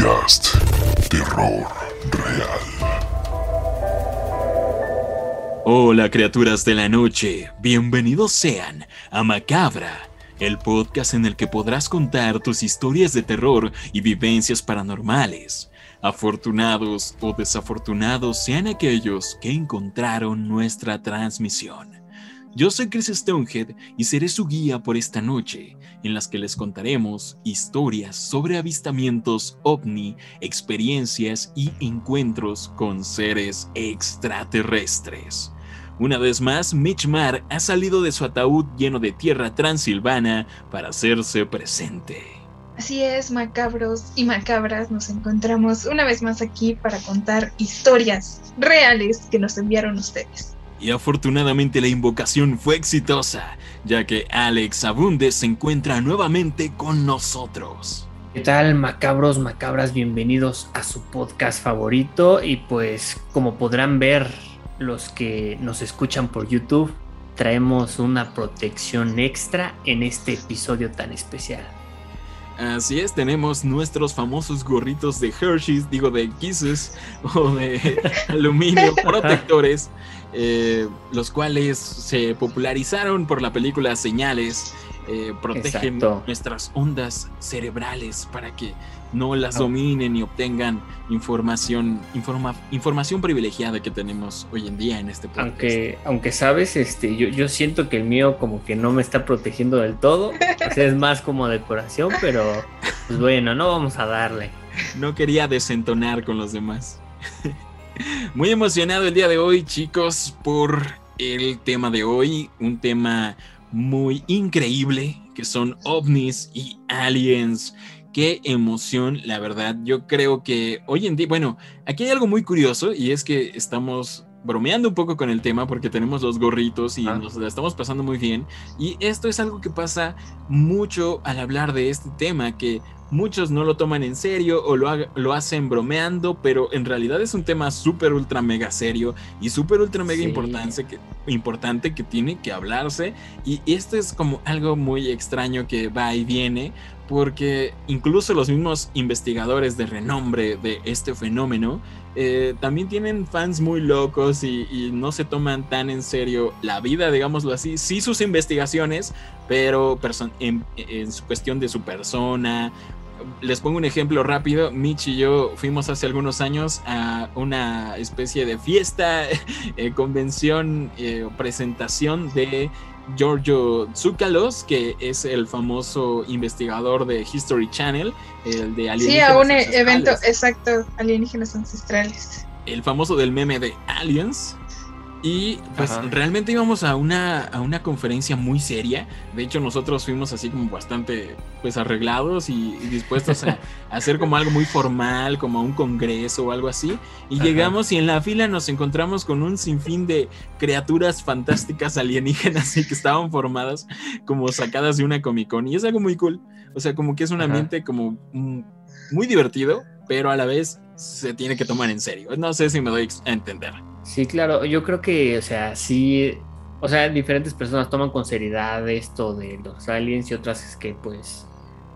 podcast Terror Real. Hola criaturas de la noche, bienvenidos sean a Macabra, el podcast en el que podrás contar tus historias de terror y vivencias paranormales. Afortunados o desafortunados sean aquellos que encontraron nuestra transmisión. Yo soy Chris Stonehead y seré su guía por esta noche, en las que les contaremos historias sobre avistamientos ovni, experiencias y encuentros con seres extraterrestres. Una vez más, Mitch Marr ha salido de su ataúd lleno de tierra transilvana para hacerse presente. Así es, macabros y macabras, nos encontramos una vez más aquí para contar historias reales que nos enviaron ustedes. Y afortunadamente la invocación fue exitosa, ya que Alex Abunde se encuentra nuevamente con nosotros. ¿Qué tal, macabros, macabras? Bienvenidos a su podcast favorito. Y pues, como podrán ver los que nos escuchan por YouTube, traemos una protección extra en este episodio tan especial. Así es, tenemos nuestros famosos gorritos de Hershey's, digo de Kisses o de aluminio protectores eh, los cuales se popularizaron por la película Señales, eh, protegen nuestras ondas cerebrales para que no las dominen y obtengan información, información privilegiada que tenemos hoy en día en este podcast. Aunque, aunque sabes, este, yo, yo siento que el mío como que no me está protegiendo del todo. es más como decoración, pero pues bueno, no vamos a darle. No quería desentonar con los demás. Muy emocionado el día de hoy, chicos, por el tema de hoy. Un tema muy increíble, que son ovnis y aliens. Qué emoción, la verdad. Yo creo que hoy en día, bueno, aquí hay algo muy curioso y es que estamos bromeando un poco con el tema porque tenemos los gorritos y nos la estamos pasando muy bien. Y esto es algo que pasa mucho al hablar de este tema, que muchos no lo toman en serio o lo, lo hacen bromeando, pero en realidad es un tema súper ultra mega serio y súper ultra mega importante, que, importante que tiene que hablarse. Y esto es como algo muy extraño que va y viene, porque incluso los mismos investigadores de renombre de este fenómeno eh, también tienen fans muy locos y, no se toman tan en serio la vida, digámoslo así, sí sus investigaciones, pero en, en, su cuestión de su persona les pongo un ejemplo rápido. Mitch y yo fuimos hace algunos años a una especie de fiesta, eh, convención eh, o presentación de Giorgio Tsoukalos, que es el famoso investigador de History Channel, el de alienígenas. Sí, a un evento, exacto, alienígenas ancestrales. El famoso del meme de Aliens. Y pues realmente íbamos a una, a una conferencia muy seria. De hecho, nosotros fuimos así como bastante pues arreglados y, dispuestos a, hacer como algo muy formal, como a un congreso o algo así. Y llegamos y en la fila nos encontramos con un sinfín de criaturas fantásticas alienígenas y que estaban formadas como sacadas de una Comic Con. Y es algo muy cool. O sea, como que es un ambiente como muy divertido, pero a la vez se tiene que tomar en serio. No sé si me doy a entender. Sí, claro, yo creo que, o sea, sí, o sea, diferentes personas toman con seriedad esto de los aliens y otras es que pues,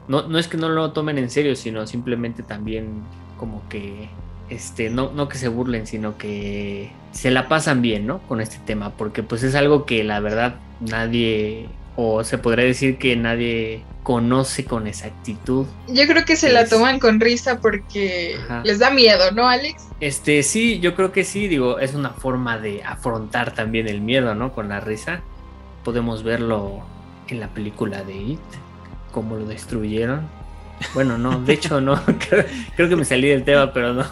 no, no es que no lo tomen en serio, sino simplemente también como que, este, no, no que se burlen, sino que se la pasan bien, ¿no? Con este tema, porque pues es algo que la verdad nadie o se podría decir que nadie conoce con exactitud. Yo creo que se la toman con risa porque les da miedo, ¿no, Alex? Este, sí, yo creo que sí, digo, es una forma de afrontar también el miedo, ¿no? Con la risa. Podemos verlo en la película de It, cómo lo destruyeron. Bueno, no, de hecho no, creo que me salí del tema, pero no.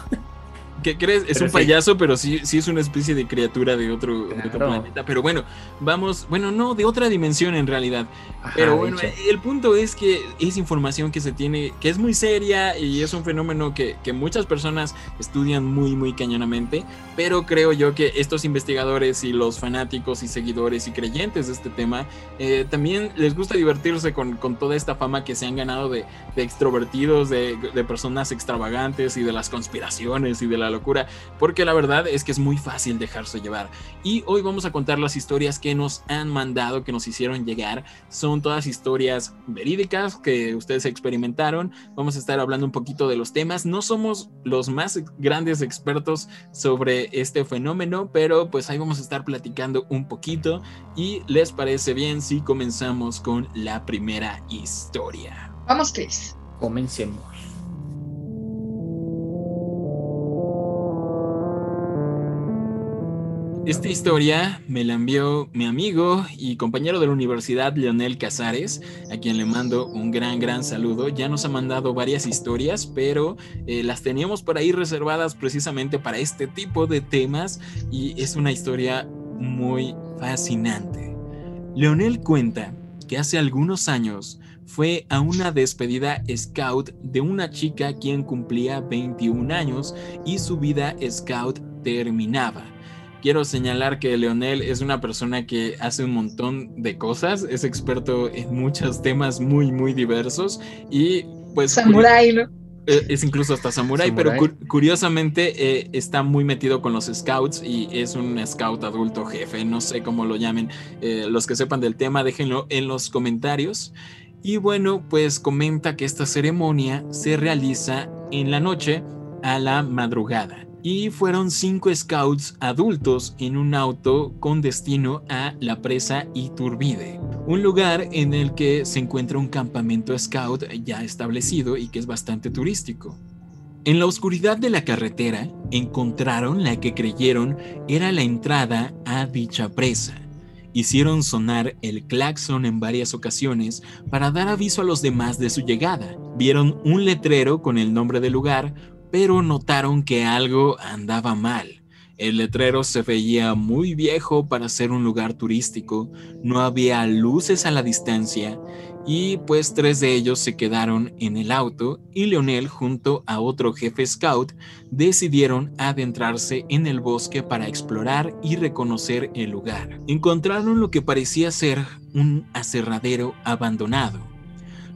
¿Qué crees? Es un payaso, pero sí, sí es una especie de criatura de otro, planeta. Pero bueno, vamos, bueno, no, de otra dimensión en realidad. pero bueno, el punto es que es información que se tiene, que es muy seria y es un fenómeno que, muchas personas estudian muy, muy cañonamente. Pero creo yo que estos investigadores y los fanáticos y seguidores y creyentes de este tema eh, también les gusta divertirse con, toda esta fama que se han ganado de, extrovertidos, de, de personas extravagantes y de las conspiraciones y de la locura, porque la verdad es que es muy fácil dejarse llevar. Y hoy vamos a contar las historias que nos han mandado, que nos hicieron llegar. Son todas historias verídicas que ustedes experimentaron. Vamos a estar hablando un poquito de los temas. No somos los más grandes expertos sobre este fenómeno, pero pues ahí vamos a estar platicando un poquito. ¿Y les parece bien si comenzamos con la primera historia? Vamos, Chris. Comencemos. Esta historia me la envió mi amigo y compañero de la universidad, Leonel Casares, a quien le mando un gran, gran saludo. Ya nos ha mandado varias historias, pero eh, las teníamos por ahí reservadas precisamente para este tipo de temas y es una historia muy fascinante. Leonel cuenta que hace algunos años fue a una despedida scout de una chica quien cumplía 21 años y su vida scout terminaba quiero señalar que Leonel es una persona que hace un montón de cosas, es experto en muchos temas muy, muy diversos y pues... Samurai, ¿no? Eh, es incluso hasta samurai, pero curiosamente eh, está muy metido con los scouts y es un scout adulto jefe, no sé cómo lo llamen. Eh, los que sepan del tema, déjenlo en los comentarios. Y bueno, pues comenta que esta ceremonia se realiza en la noche a la madrugada y fueron cinco scouts adultos en un auto con destino a la presa Iturbide, un lugar en el que se encuentra un campamento scout ya establecido y que es bastante turístico. En la oscuridad de la carretera encontraron la que creyeron era la entrada a dicha presa. Hicieron sonar el claxon en varias ocasiones para dar aviso a los demás de su llegada. Vieron un letrero con el nombre del lugar, pero notaron que algo andaba mal. El letrero se veía muy viejo para ser un lugar turístico, no había luces a la distancia y pues tres de ellos se quedaron en el auto y Leonel junto a otro jefe scout decidieron adentrarse en el bosque para explorar y reconocer el lugar. Encontraron lo que parecía ser un aserradero abandonado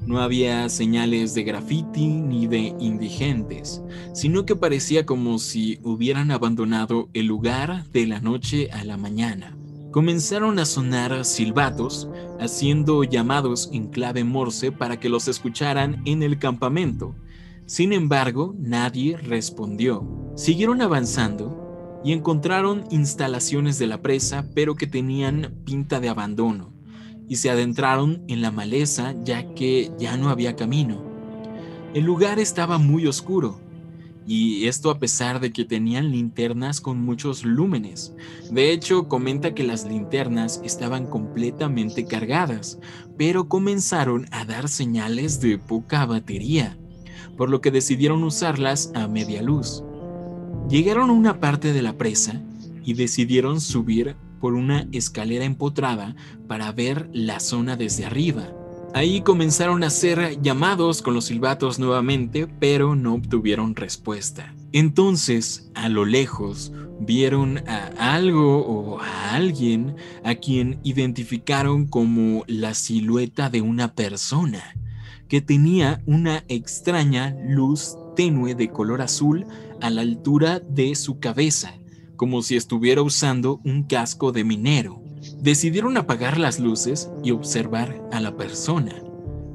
no había señales de graffiti ni de indigentes, sino que parecía como si hubieran abandonado el lugar de la noche a la mañana. Comenzaron a sonar silbatos, haciendo llamados en clave morse para que los escucharan en el campamento. Sin embargo, nadie respondió. Siguieron avanzando y encontraron instalaciones de la presa, pero que tenían pinta de abandono y se adentraron en la maleza ya que ya no había camino. El lugar estaba muy oscuro, y esto a pesar de que tenían linternas con muchos lúmenes. De hecho, comenta que las linternas estaban completamente cargadas, pero comenzaron a dar señales de poca batería, por lo que decidieron usarlas a media luz. Llegaron a una parte de la presa y decidieron subir por una escalera empotrada para ver la zona desde arriba. Ahí comenzaron a hacer llamados con los silbatos nuevamente, pero no obtuvieron respuesta. Entonces, a lo lejos, vieron a algo o a alguien a quien identificaron como la silueta de una persona, que tenía una extraña luz tenue de color azul a la altura de su cabeza como si estuviera usando un casco de minero. Decidieron apagar las luces y observar a la persona.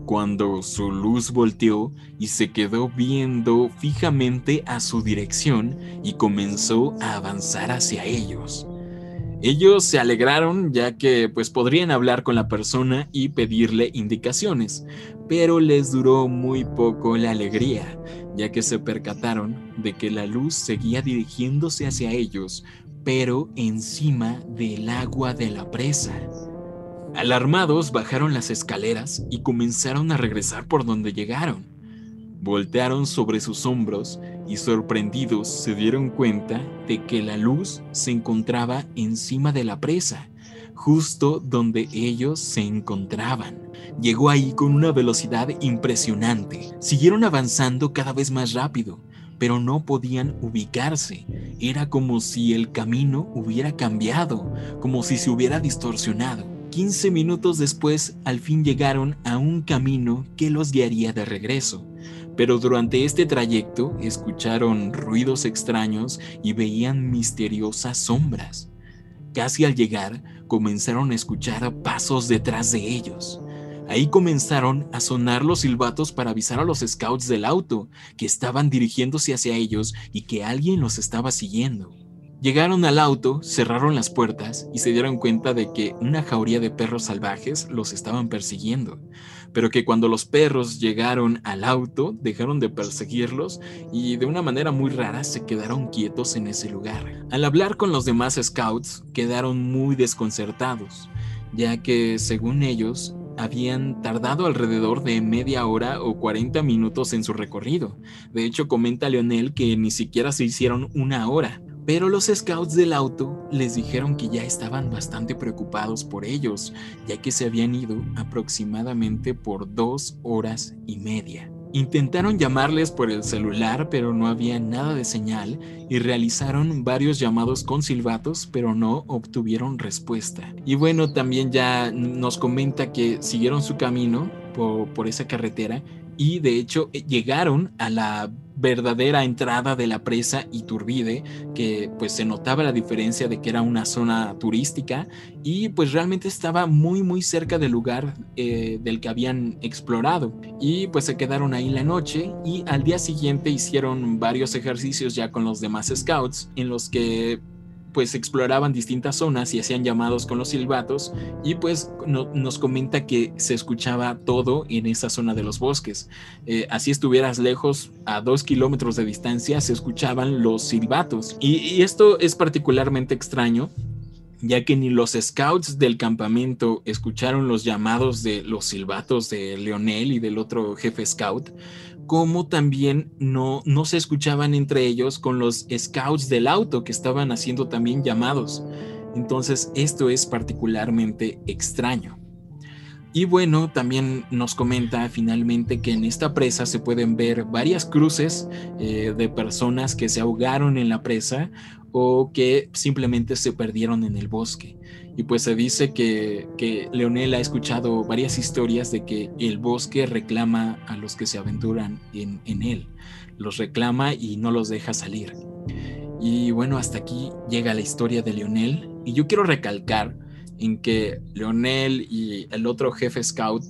Cuando su luz volteó y se quedó viendo fijamente a su dirección y comenzó a avanzar hacia ellos. Ellos se alegraron ya que pues podrían hablar con la persona y pedirle indicaciones, pero les duró muy poco la alegría, ya que se percataron de que la luz seguía dirigiéndose hacia ellos, pero encima del agua de la presa. Alarmados bajaron las escaleras y comenzaron a regresar por donde llegaron. Voltearon sobre sus hombros y sorprendidos se dieron cuenta de que la luz se encontraba encima de la presa, justo donde ellos se encontraban. Llegó ahí con una velocidad impresionante. Siguieron avanzando cada vez más rápido, pero no podían ubicarse. Era como si el camino hubiera cambiado, como si se hubiera distorsionado. 15 minutos después, al fin llegaron a un camino que los guiaría de regreso pero durante este trayecto escucharon ruidos extraños y veían misteriosas sombras. Casi al llegar, comenzaron a escuchar pasos detrás de ellos. Ahí comenzaron a sonar los silbatos para avisar a los scouts del auto que estaban dirigiéndose hacia ellos y que alguien los estaba siguiendo. Llegaron al auto, cerraron las puertas y se dieron cuenta de que una jauría de perros salvajes los estaban persiguiendo, pero que cuando los perros llegaron al auto dejaron de perseguirlos y de una manera muy rara se quedaron quietos en ese lugar. Al hablar con los demás scouts quedaron muy desconcertados, ya que según ellos habían tardado alrededor de media hora o 40 minutos en su recorrido. De hecho, comenta Leonel que ni siquiera se hicieron una hora. Pero los scouts del auto les dijeron que ya estaban bastante preocupados por ellos, ya que se habían ido aproximadamente por dos horas y media. Intentaron llamarles por el celular, pero no había nada de señal y realizaron varios llamados con silbatos, pero no obtuvieron respuesta. Y bueno, también ya nos comenta que siguieron su camino por, por esa carretera y de hecho llegaron a la verdadera entrada de la presa Iturbide, que pues se notaba la diferencia de que era una zona turística y pues realmente estaba muy muy cerca del lugar eh, del que habían explorado. Y pues se quedaron ahí la noche y al día siguiente hicieron varios ejercicios ya con los demás scouts en los que pues exploraban distintas zonas y hacían llamados con los silbatos y pues nos comenta que se escuchaba todo en esa zona de los bosques. Eh, así estuvieras lejos, a dos kilómetros de distancia, se escuchaban los silbatos. y esto es particularmente extraño ya que ni los scouts del campamento escucharon los llamados de los silbatos de Leonel y del otro jefe scout, como también no, no se escuchaban entre ellos con los scouts del auto que estaban haciendo también llamados. Entonces esto es particularmente extraño. Y bueno, también nos comenta finalmente que en esta presa se pueden ver varias cruces eh, de personas que se ahogaron en la presa o que simplemente se perdieron en el bosque. Y pues se dice que, que Leonel ha escuchado varias historias de que el bosque reclama a los que se aventuran en, en él. Los reclama y no los deja salir. Y bueno, hasta aquí llega la historia de Leonel. Y yo quiero recalcar en que Leonel y el otro jefe scout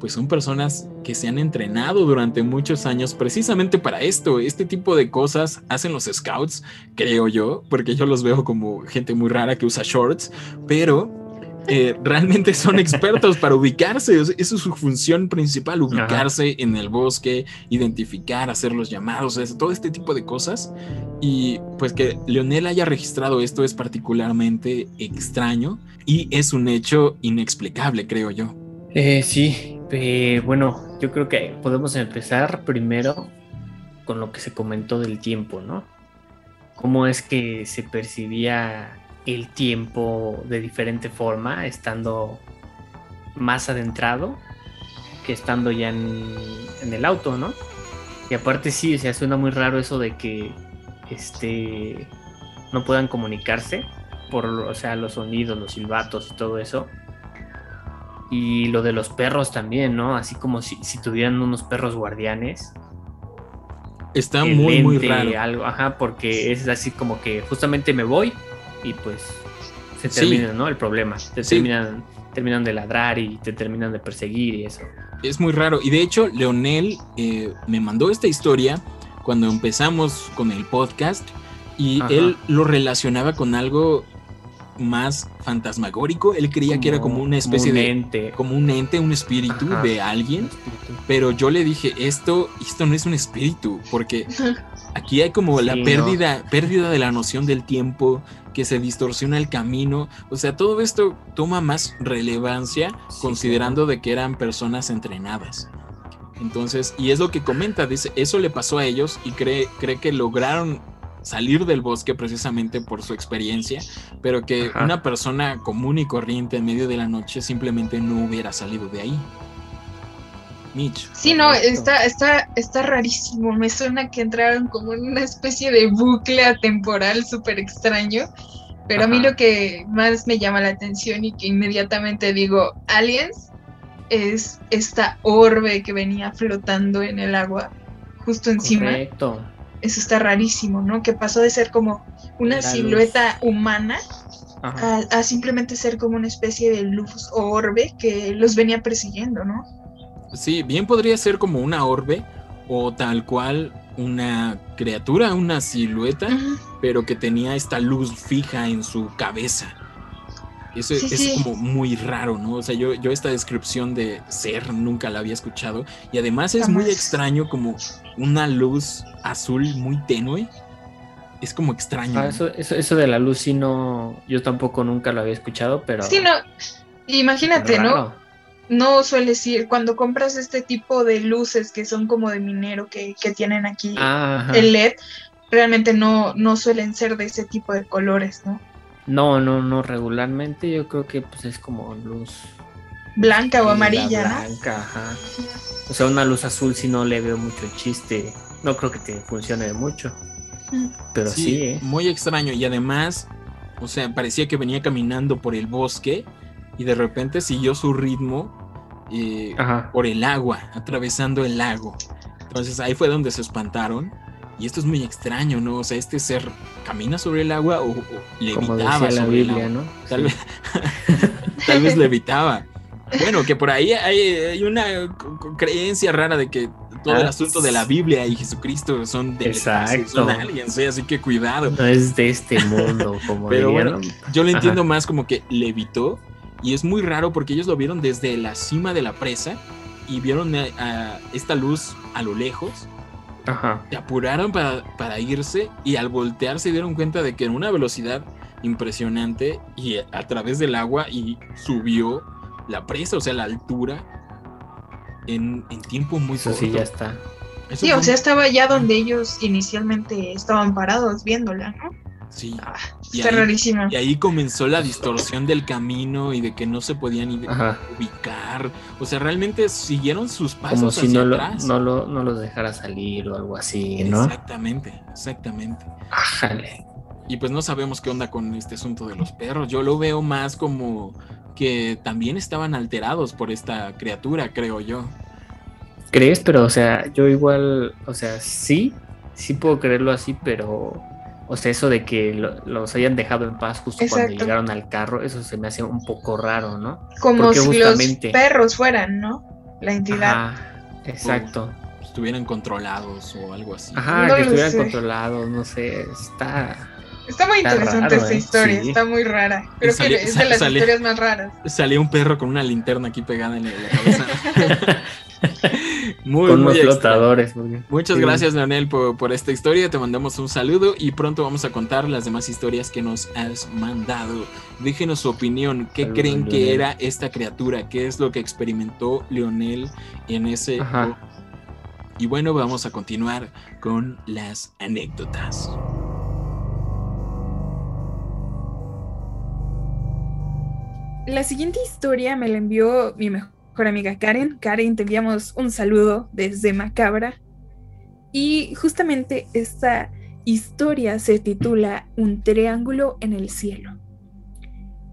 pues son personas que se han entrenado durante muchos años precisamente para esto. Este tipo de cosas hacen los scouts, creo yo, porque yo los veo como gente muy rara que usa shorts, pero eh, realmente son expertos para ubicarse. Esa es su función principal, ubicarse en el bosque, identificar, hacer los llamados, todo este tipo de cosas. Y pues que Leonel haya registrado esto es particularmente extraño y es un hecho inexplicable, creo yo. Eh, sí, eh, bueno, yo creo que podemos empezar primero con lo que se comentó del tiempo, ¿no? Cómo es que se percibía el tiempo de diferente forma, estando más adentrado que estando ya en, el auto, ¿no? Y aparte sí, o sea, suena muy raro eso de que este no puedan comunicarse por, o sea, los sonidos, los silbatos y todo eso. Y lo de los perros también, ¿no? Así como si, tuvieran unos perros guardianes. Está muy, muy raro. Algo, ajá, porque es así como que justamente me voy y pues se termina, ¿no? El problema. Te terminan, terminan de ladrar y te terminan de perseguir y eso. Es muy raro. Y de hecho, Leonel eh, me mandó esta historia cuando empezamos con el podcast y él lo relacionaba con algo más fantasmagórico. Él creía que era como una especie de ente. como un ente, un espíritu de alguien. Pero yo le dije, esto, esto no es un espíritu, porque aquí hay como la pérdida, pérdida de la noción del tiempo, que se distorsiona el camino. O sea, todo esto toma más relevancia considerando de que eran personas entrenadas. Entonces, y es lo que comenta, dice, eso le pasó a ellos y cree, cree que lograron salir del bosque precisamente por su experiencia, pero que una persona común y corriente en medio de la noche simplemente no hubiera salido de ahí. Mitch. Sí, no, está, está, está rarísimo. Me suena que entraron como en una especie de bucle atemporal súper extraño. Pero a mí lo que más me llama la atención y que inmediatamente digo, aliens, es esta orbe que venía flotando en el agua justo encima. Correcto. Eso está rarísimo, ¿no? Que pasó de ser como una silueta humana a, simplemente ser como una especie de luz o orbe que los venía persiguiendo, ¿no? Sí, bien podría ser como una orbe o tal cual una criatura, una silueta, pero que tenía esta luz fija en su cabeza. Eso es como muy raro, ¿no? O sea, yo, yo esta descripción de ser nunca la había escuchado. Y además es muy extraño como una luz azul muy tenue. Es como extraño. Ah, eso, eso, de la luz sí no, yo tampoco nunca lo había escuchado, pero... Sí, no, imagínate, ¿no? No sueles ir, cuando compras este tipo de luces que son como de minero que, tienen aquí el LED, realmente no, no suelen ser de ese tipo de colores, ¿no? No, no, no, regularmente yo creo que pues es como luz blanca o amarilla. Blanca, ajá. O sea, una luz azul si no le veo mucho chiste. No creo que te funcione mucho. Mm. Pero sí, ¿eh? Muy extraño. Y además, o sea, parecía que venía caminando por el bosque y de repente siguió su ritmo eh, por el agua, atravesando el lago. Entonces ahí fue donde se espantaron y esto es muy extraño, ¿no? O sea, este ser camina sobre el agua o, levitaba sobre el agua. ¿no? Tal, vez, tal vez levitaba. Bueno, que por ahí hay, una creencia rara de que todo el ah, asunto de la Biblia y Jesucristo son de Exacto. son aliens, ¿eh? así que cuidado. No es de este mundo, como Pero bueno, yo lo entiendo más como que levitó y es muy raro porque ellos lo vieron desde la cima de la presa y vieron a esta luz a lo lejos se apuraron para, irse y al voltear se dieron cuenta de que en una velocidad impresionante y a través del agua y subió la presa, o sea, la altura en, tiempo muy corto. Sí, ya está. sí, o sea, estaba ya donde ellos inicialmente estaban parados viéndola, ¿no? Sí. Ah, está rarísimo. Y ahí comenzó la distorsión del camino y de que no se podían ubicar. O sea, realmente siguieron sus pasos Como si no atrás. Lo, no, lo, no los dejara salir o algo así, ¿no? Exactamente, exactamente. Ájale. Y pues no sabemos qué onda con este asunto de los perros. Yo lo veo más como que también estaban alterados por esta criatura, creo yo. ¿Crees? Pero, o sea, yo igual, o sea, sí, sí puedo creerlo así, pero o sea, eso de que los hayan dejado en paz justo cuando llegaron al carro, eso se me hace un poco raro, ¿no? Como si los perros fueran, ¿no? La entidad. Ajá, exacto. estuvieran controlados o algo así. Ajá, que estuvieran controlados, no sé, está... Está muy interesante esta ¿eh? historia, está muy rara. Creo que es de las historias más raras. Salía un perro con una linterna aquí pegada en la cabeza. muy, con muy flotadores. Muchas gracias, Leonel, por, esta historia. Te mandamos un saludo y pronto vamos a contar las demás historias que nos has mandado. Déjenos su opinión. ¿Qué creen que era esta criatura? ¿Qué es lo que experimentó Leonel en ese... Y bueno, vamos a continuar con las anécdotas. La siguiente historia me la envió mi mejor amiga Karen. Karen, te enviamos un saludo desde Macabra. Y justamente esta historia se titula Un triángulo en el cielo.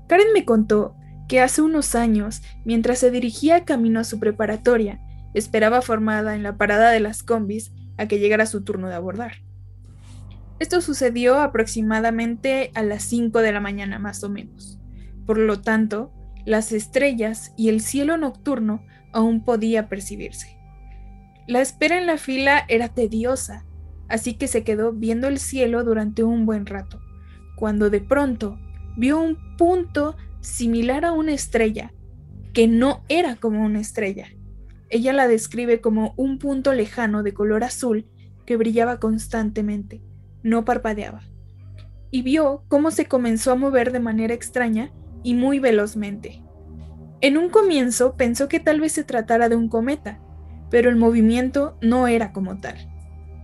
Karen me contó que hace unos años, mientras se dirigía camino a su preparatoria, esperaba formada en la parada de las combis a que llegara su turno de abordar. Esto sucedió aproximadamente a las 5 de la mañana más o menos. Por lo tanto, las estrellas y el cielo nocturno aún podía percibirse. La espera en la fila era tediosa, así que se quedó viendo el cielo durante un buen rato, cuando de pronto vio un punto similar a una estrella, que no era como una estrella. Ella la describe como un punto lejano de color azul que brillaba constantemente, no parpadeaba. Y vio cómo se comenzó a mover de manera extraña y muy velozmente. En un comienzo pensó que tal vez se tratara de un cometa, pero el movimiento no era como tal.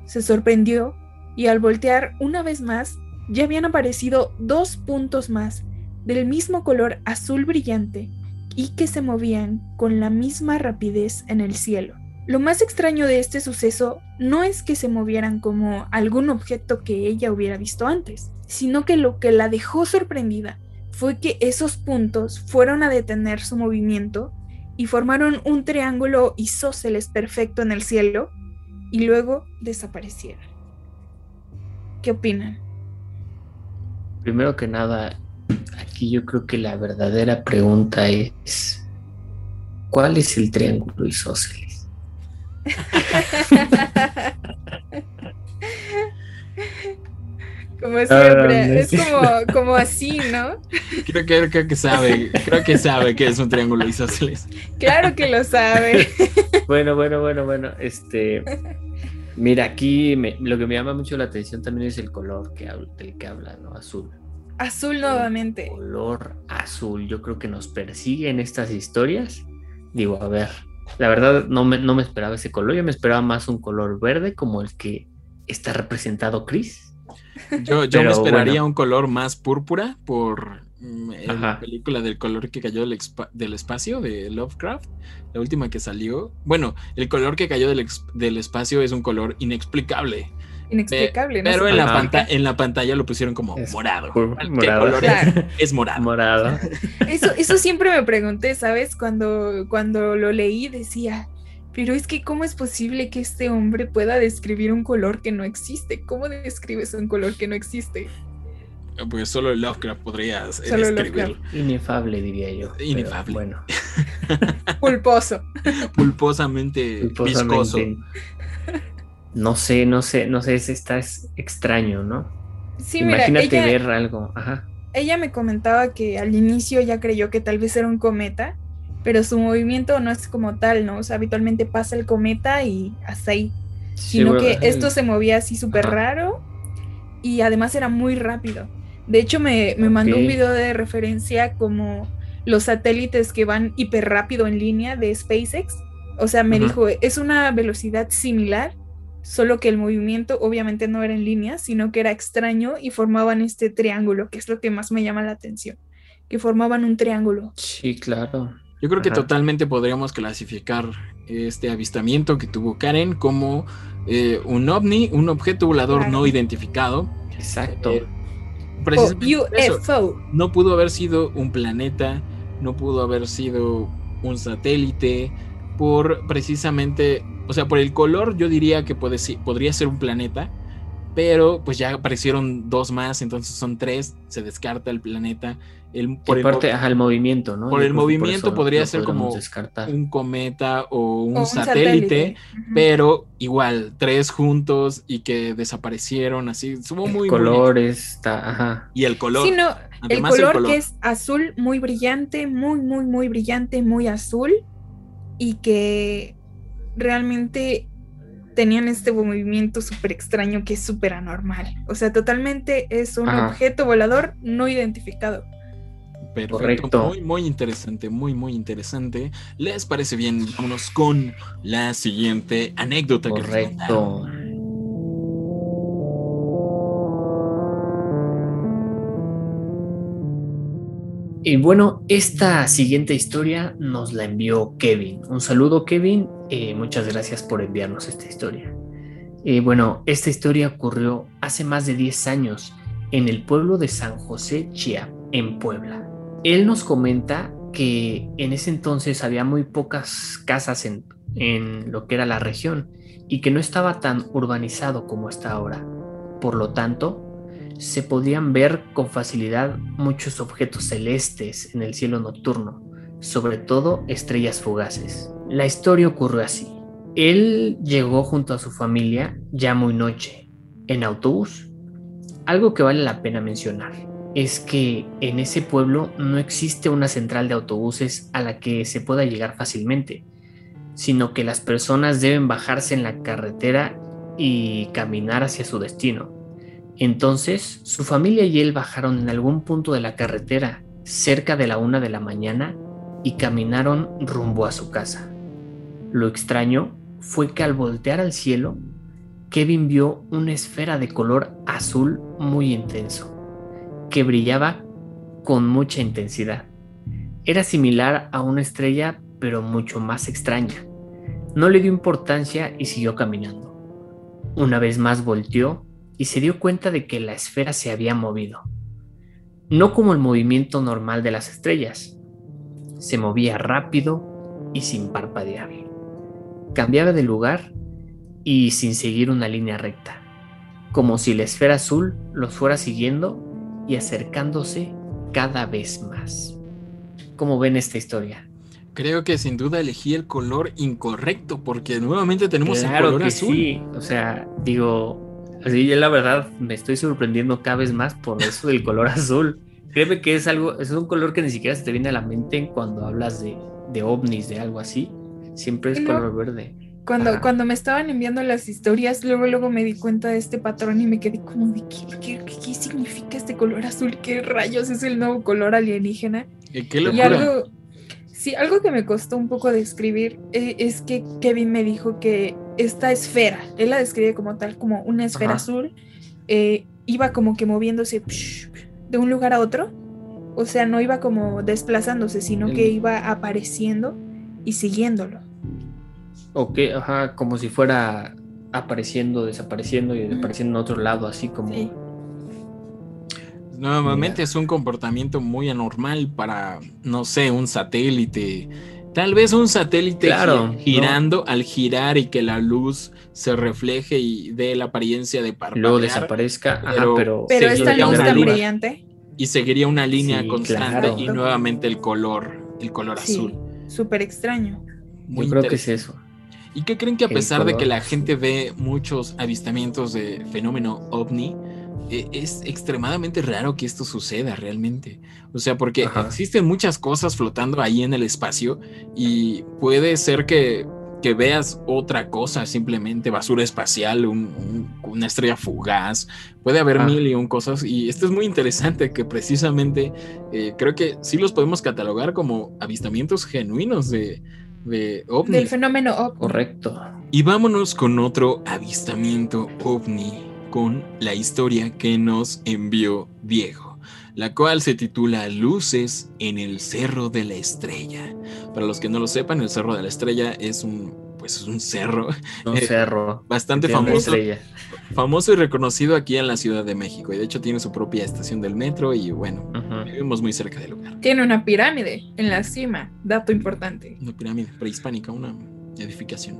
Se sorprendió y al voltear una vez más ya habían aparecido dos puntos más del mismo color azul brillante y que se movían con la misma rapidez en el cielo. Lo más extraño de este suceso no es que se movieran como algún objeto que ella hubiera visto antes, sino que lo que la dejó sorprendida fue que esos puntos fueron a detener su movimiento y formaron un triángulo isósceles perfecto en el cielo y luego desaparecieron. ¿Qué opinan? Primero que nada, aquí yo creo que la verdadera pregunta es, ¿cuál es el triángulo isósceles? Como siempre, es como, así, ¿no? Creo que, creo que sabe, creo que sabe que es un triángulo isósceles. Claro que lo sabe. Bueno, bueno, bueno, bueno, este... Mira, aquí lo que me llama mucho la atención también es el color que del que habla, ¿no? Azul. Azul nuevamente. color azul, yo creo que nos persigue en estas historias. Digo, a ver, la verdad no me, no me esperaba ese color, yo me esperaba más un color verde como el que está representado Chris yo, yo me esperaría un color más púrpura por mm, la película del color que cayó del, espacio de Lovecraft, la última que salió. Bueno, el color que cayó del, espacio es un color inexplicable. Inexplicable, Pero en, la en la pantalla lo pusieron como morado. ¿Qué color es? morado. Morado. Eso, eso siempre me pregunté, ¿sabes? Cuando, cuando lo leí decía, pero es que, ¿cómo es posible que este hombre pueda describir un color que no existe? ¿Cómo describes un color que no existe? Pues solo Lovecraft podría describirlo. Inefable, diría yo. Inefable. Bueno. Pulposo. Pulposamente, viscoso. No sé, no sé, no sé, está extraño, ¿no? Sí, Imagínate ver algo. Ajá. Ella me comentaba que al inicio ya creyó que tal vez era un cometa pero su movimiento no es como tal, ¿no? O sea, habitualmente pasa el cometa y hasta ahí. sino que esto se movía así súper raro y además era muy rápido. De hecho, me, mandó un video de referencia como los satélites que van hiper rápido en línea de SpaceX. O sea, me dijo, es una velocidad similar, solo que el movimiento obviamente no era en línea, sino que era extraño y formaban este triángulo, que es lo que más me llama la atención, que formaban un triángulo. Sí, claro. Yo creo que totalmente podríamos clasificar este avistamiento que tuvo Karen como eh, un ovni, un objeto volador no identificado. Exacto. Eh, UFO. No pudo haber sido un planeta, no pudo haber sido un satélite, por precisamente, o sea, por el color yo diría que puede, podría ser un planeta, pero pues ya aparecieron dos más, entonces son tres, se descarta el planeta. El, por parte, el, movimiento, ¿no? Por el movimiento podría ser como un cometa o un, satélite, pero igual, tres juntos y que desaparecieron, así, estuvo muy... Está, ajá. Y el color. Sí, no, el color, el color que es azul, muy brillante, muy, muy, muy brillante, muy azul, y que realmente tenían este movimiento súper extraño que es súper anormal. O sea, totalmente es un objeto volador no identificado. Perfecto. Correcto. Muy, muy interesante, muy, muy interesante. ¿Les parece bien? Vámonos con la siguiente anécdota Correcto. que Y bueno, esta siguiente historia nos la envió Kevin. Un saludo Kevin, eh, muchas gracias por enviarnos esta historia. Eh, bueno, esta historia ocurrió hace más de 10 años en el pueblo de San José Chia, en Puebla. Él nos comenta que en ese entonces había muy pocas casas en, en lo que era la región y que no estaba tan urbanizado como está ahora. Por lo tanto, se podían ver con facilidad muchos objetos celestes en el cielo nocturno, sobre todo estrellas fugaces. La historia ocurrió así. Él llegó junto a su familia ya muy noche, en autobús. Algo que vale la pena mencionar es que en ese pueblo no existe una central de autobuses a la que se pueda llegar fácilmente, sino que las personas deben bajarse en la carretera y caminar hacia su destino. Entonces, su familia y él bajaron en algún punto de la carretera, cerca de la una de la mañana, y caminaron rumbo a su casa. Lo extraño fue que al voltear al cielo, Kevin vio una esfera de color azul muy intenso que brillaba con mucha intensidad. Era similar a una estrella, pero mucho más extraña. No le dio importancia y siguió caminando. Una vez más volteó y se dio cuenta de que la esfera se había movido. No como el movimiento normal de las estrellas. Se movía rápido y sin parpadear. Cambiaba de lugar y sin seguir una línea recta, como si la esfera azul los fuera siguiendo y acercándose cada vez más. ¿Cómo ven esta historia? Creo que sin duda elegí el color incorrecto porque nuevamente tenemos el color azul. Sí, o sea, digo, así yo la verdad me estoy sorprendiendo cada vez más por eso del color azul. Créeme que es algo, es un color que ni siquiera se te viene a la mente cuando hablas de, de ovnis, de algo así. Siempre es color verde. Cuando, cuando me estaban enviando las historias, luego, luego me di cuenta de este patrón y me quedé como de ¿qué, qué, significa este color azul? ¿Qué rayos es el nuevo color alienígena? ¿Qué locura? Y algo, sí, algo que me costó un poco describir eh, es que Kevin me dijo que esta esfera, él la describe como tal, como una esfera azul, eh, iba como que moviéndose de un lugar a otro. O sea, no iba como desplazándose, sino que iba apareciendo y siguiéndolo. O que, ajá, como si fuera apareciendo, desapareciendo y desapareciendo en otro lado, así como. Nuevamente es un comportamiento muy anormal para, no sé, un satélite. Tal vez un satélite girando al girar y que la luz se refleje y dé la apariencia de parpadear. Luego desaparezca, pero, pero, esta luz tan brillante. Y seguiría una línea constante y nuevamente el color, el color azul. Súper extraño. Yo creo que es eso. ¿Y qué creen que a pesar de que la gente ve muchos avistamientos de fenómeno ovni, e, es extremadamente raro que esto suceda realmente? O sea, porque existen muchas cosas flotando ahí en el espacio y puede ser que, veas otra cosa, simplemente basura espacial, una estrella fugaz, puede haber ah. mil y un cosas y esto es muy interesante que precisamente eh, creo que sí los podemos catalogar como avistamientos genuinos de de ovni. Del fenómeno ovni. Correcto. Y vámonos con otro avistamiento ovni, con la historia que nos envió Diego, la cual se titula Luces en el Cerro de la Estrella. Para los que no lo sepan, el Cerro de la Estrella es un pues es un cerro. Un eh, cerro. Bastante famoso. Famoso y reconocido aquí en la Ciudad de México. Y de hecho tiene su propia estación del metro y bueno, vivimos muy cerca del lugar. Tiene una pirámide en la cima, dato importante. Una pirámide prehispánica, una edificación.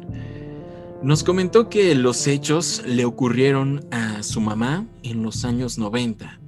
Nos comentó que los hechos le ocurrieron a su mamá en los años 90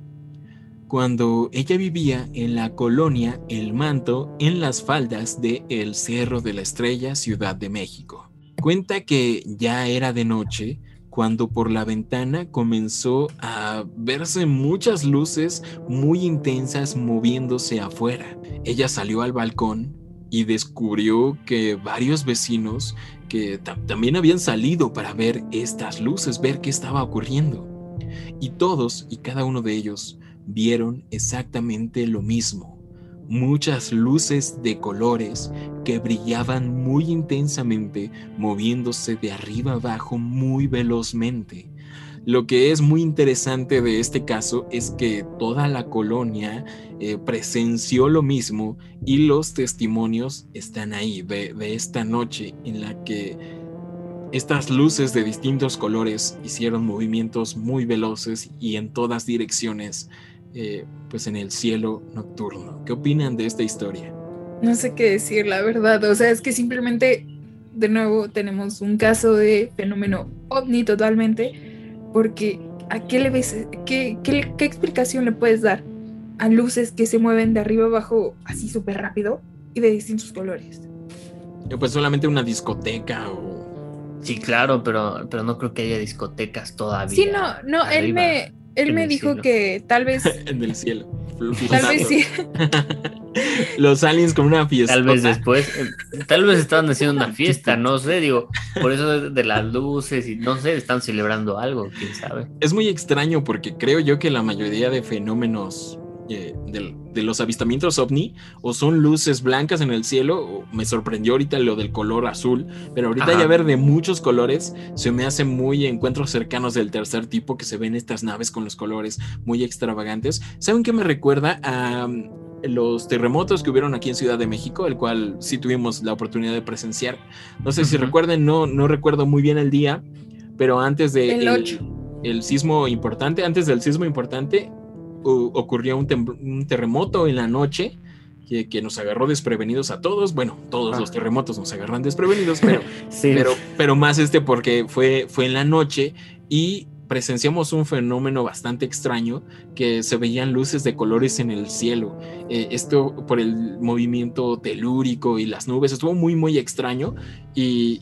cuando ella vivía en la colonia El Manto en las faldas de El Cerro de la Estrella, Ciudad de México. Cuenta que ya era de noche cuando por la ventana comenzó a verse muchas luces muy intensas moviéndose afuera. Ella salió al balcón y descubrió que varios vecinos que también habían salido para ver estas luces, ver qué estaba ocurriendo. Y todos y cada uno de ellos vieron exactamente lo mismo. Muchas luces de colores que brillaban muy intensamente, moviéndose de arriba abajo muy velozmente. Lo que es muy interesante de este caso es que toda la colonia eh, presenció lo mismo y los testimonios están ahí de, de esta noche en la que estas luces de distintos colores hicieron movimientos muy veloces y en todas direcciones eh, pues en el cielo nocturno. ¿Qué opinan de esta historia? No sé qué decir, la verdad. O sea, es que simplemente, de nuevo, tenemos un caso de fenómeno ovni totalmente, porque ¿a qué le ves? ¿Qué, qué, qué explicación le puedes dar a luces que se mueven de arriba abajo así súper rápido y de distintos colores? Pues solamente una discoteca o... Sí, claro, pero, pero no creo que haya discotecas todavía. Sí, no, no, él me, él me dijo que tal vez. en el cielo. Tal vez sí. Los aliens con una fiesta. Tal vez después, eh, tal vez estaban haciendo una fiesta, no sé, digo, por eso de las luces y no sé, están celebrando algo, quién sabe. Es muy extraño porque creo yo que la mayoría de fenómenos eh, de, los avistamientos ovni o son luces blancas en el cielo. me sorprendió ahorita lo del color azul, pero ahorita ya ver de muchos colores se me hace muy encuentros cercanos del tercer tipo que se ven estas naves con los colores muy extravagantes. ¿Saben qué me recuerda a mm, los terremotos que hubieron aquí en Ciudad de México, el cual sí tuvimos la oportunidad de presenciar? No sé si recuerden, no, no recuerdo muy bien el día, pero antes de... El, el sismo importante, antes del sismo importante, ocurrió un, terremoto en la noche que, nos agarró desprevenidos a todos. Bueno, todos los terremotos nos agarran desprevenidos, pero, pero, pero más este porque fue, fue en la noche y presenciamos un fenómeno bastante extraño que se veían luces de colores en el cielo. Eh, esto por el movimiento telúrico y las nubes estuvo muy muy extraño y,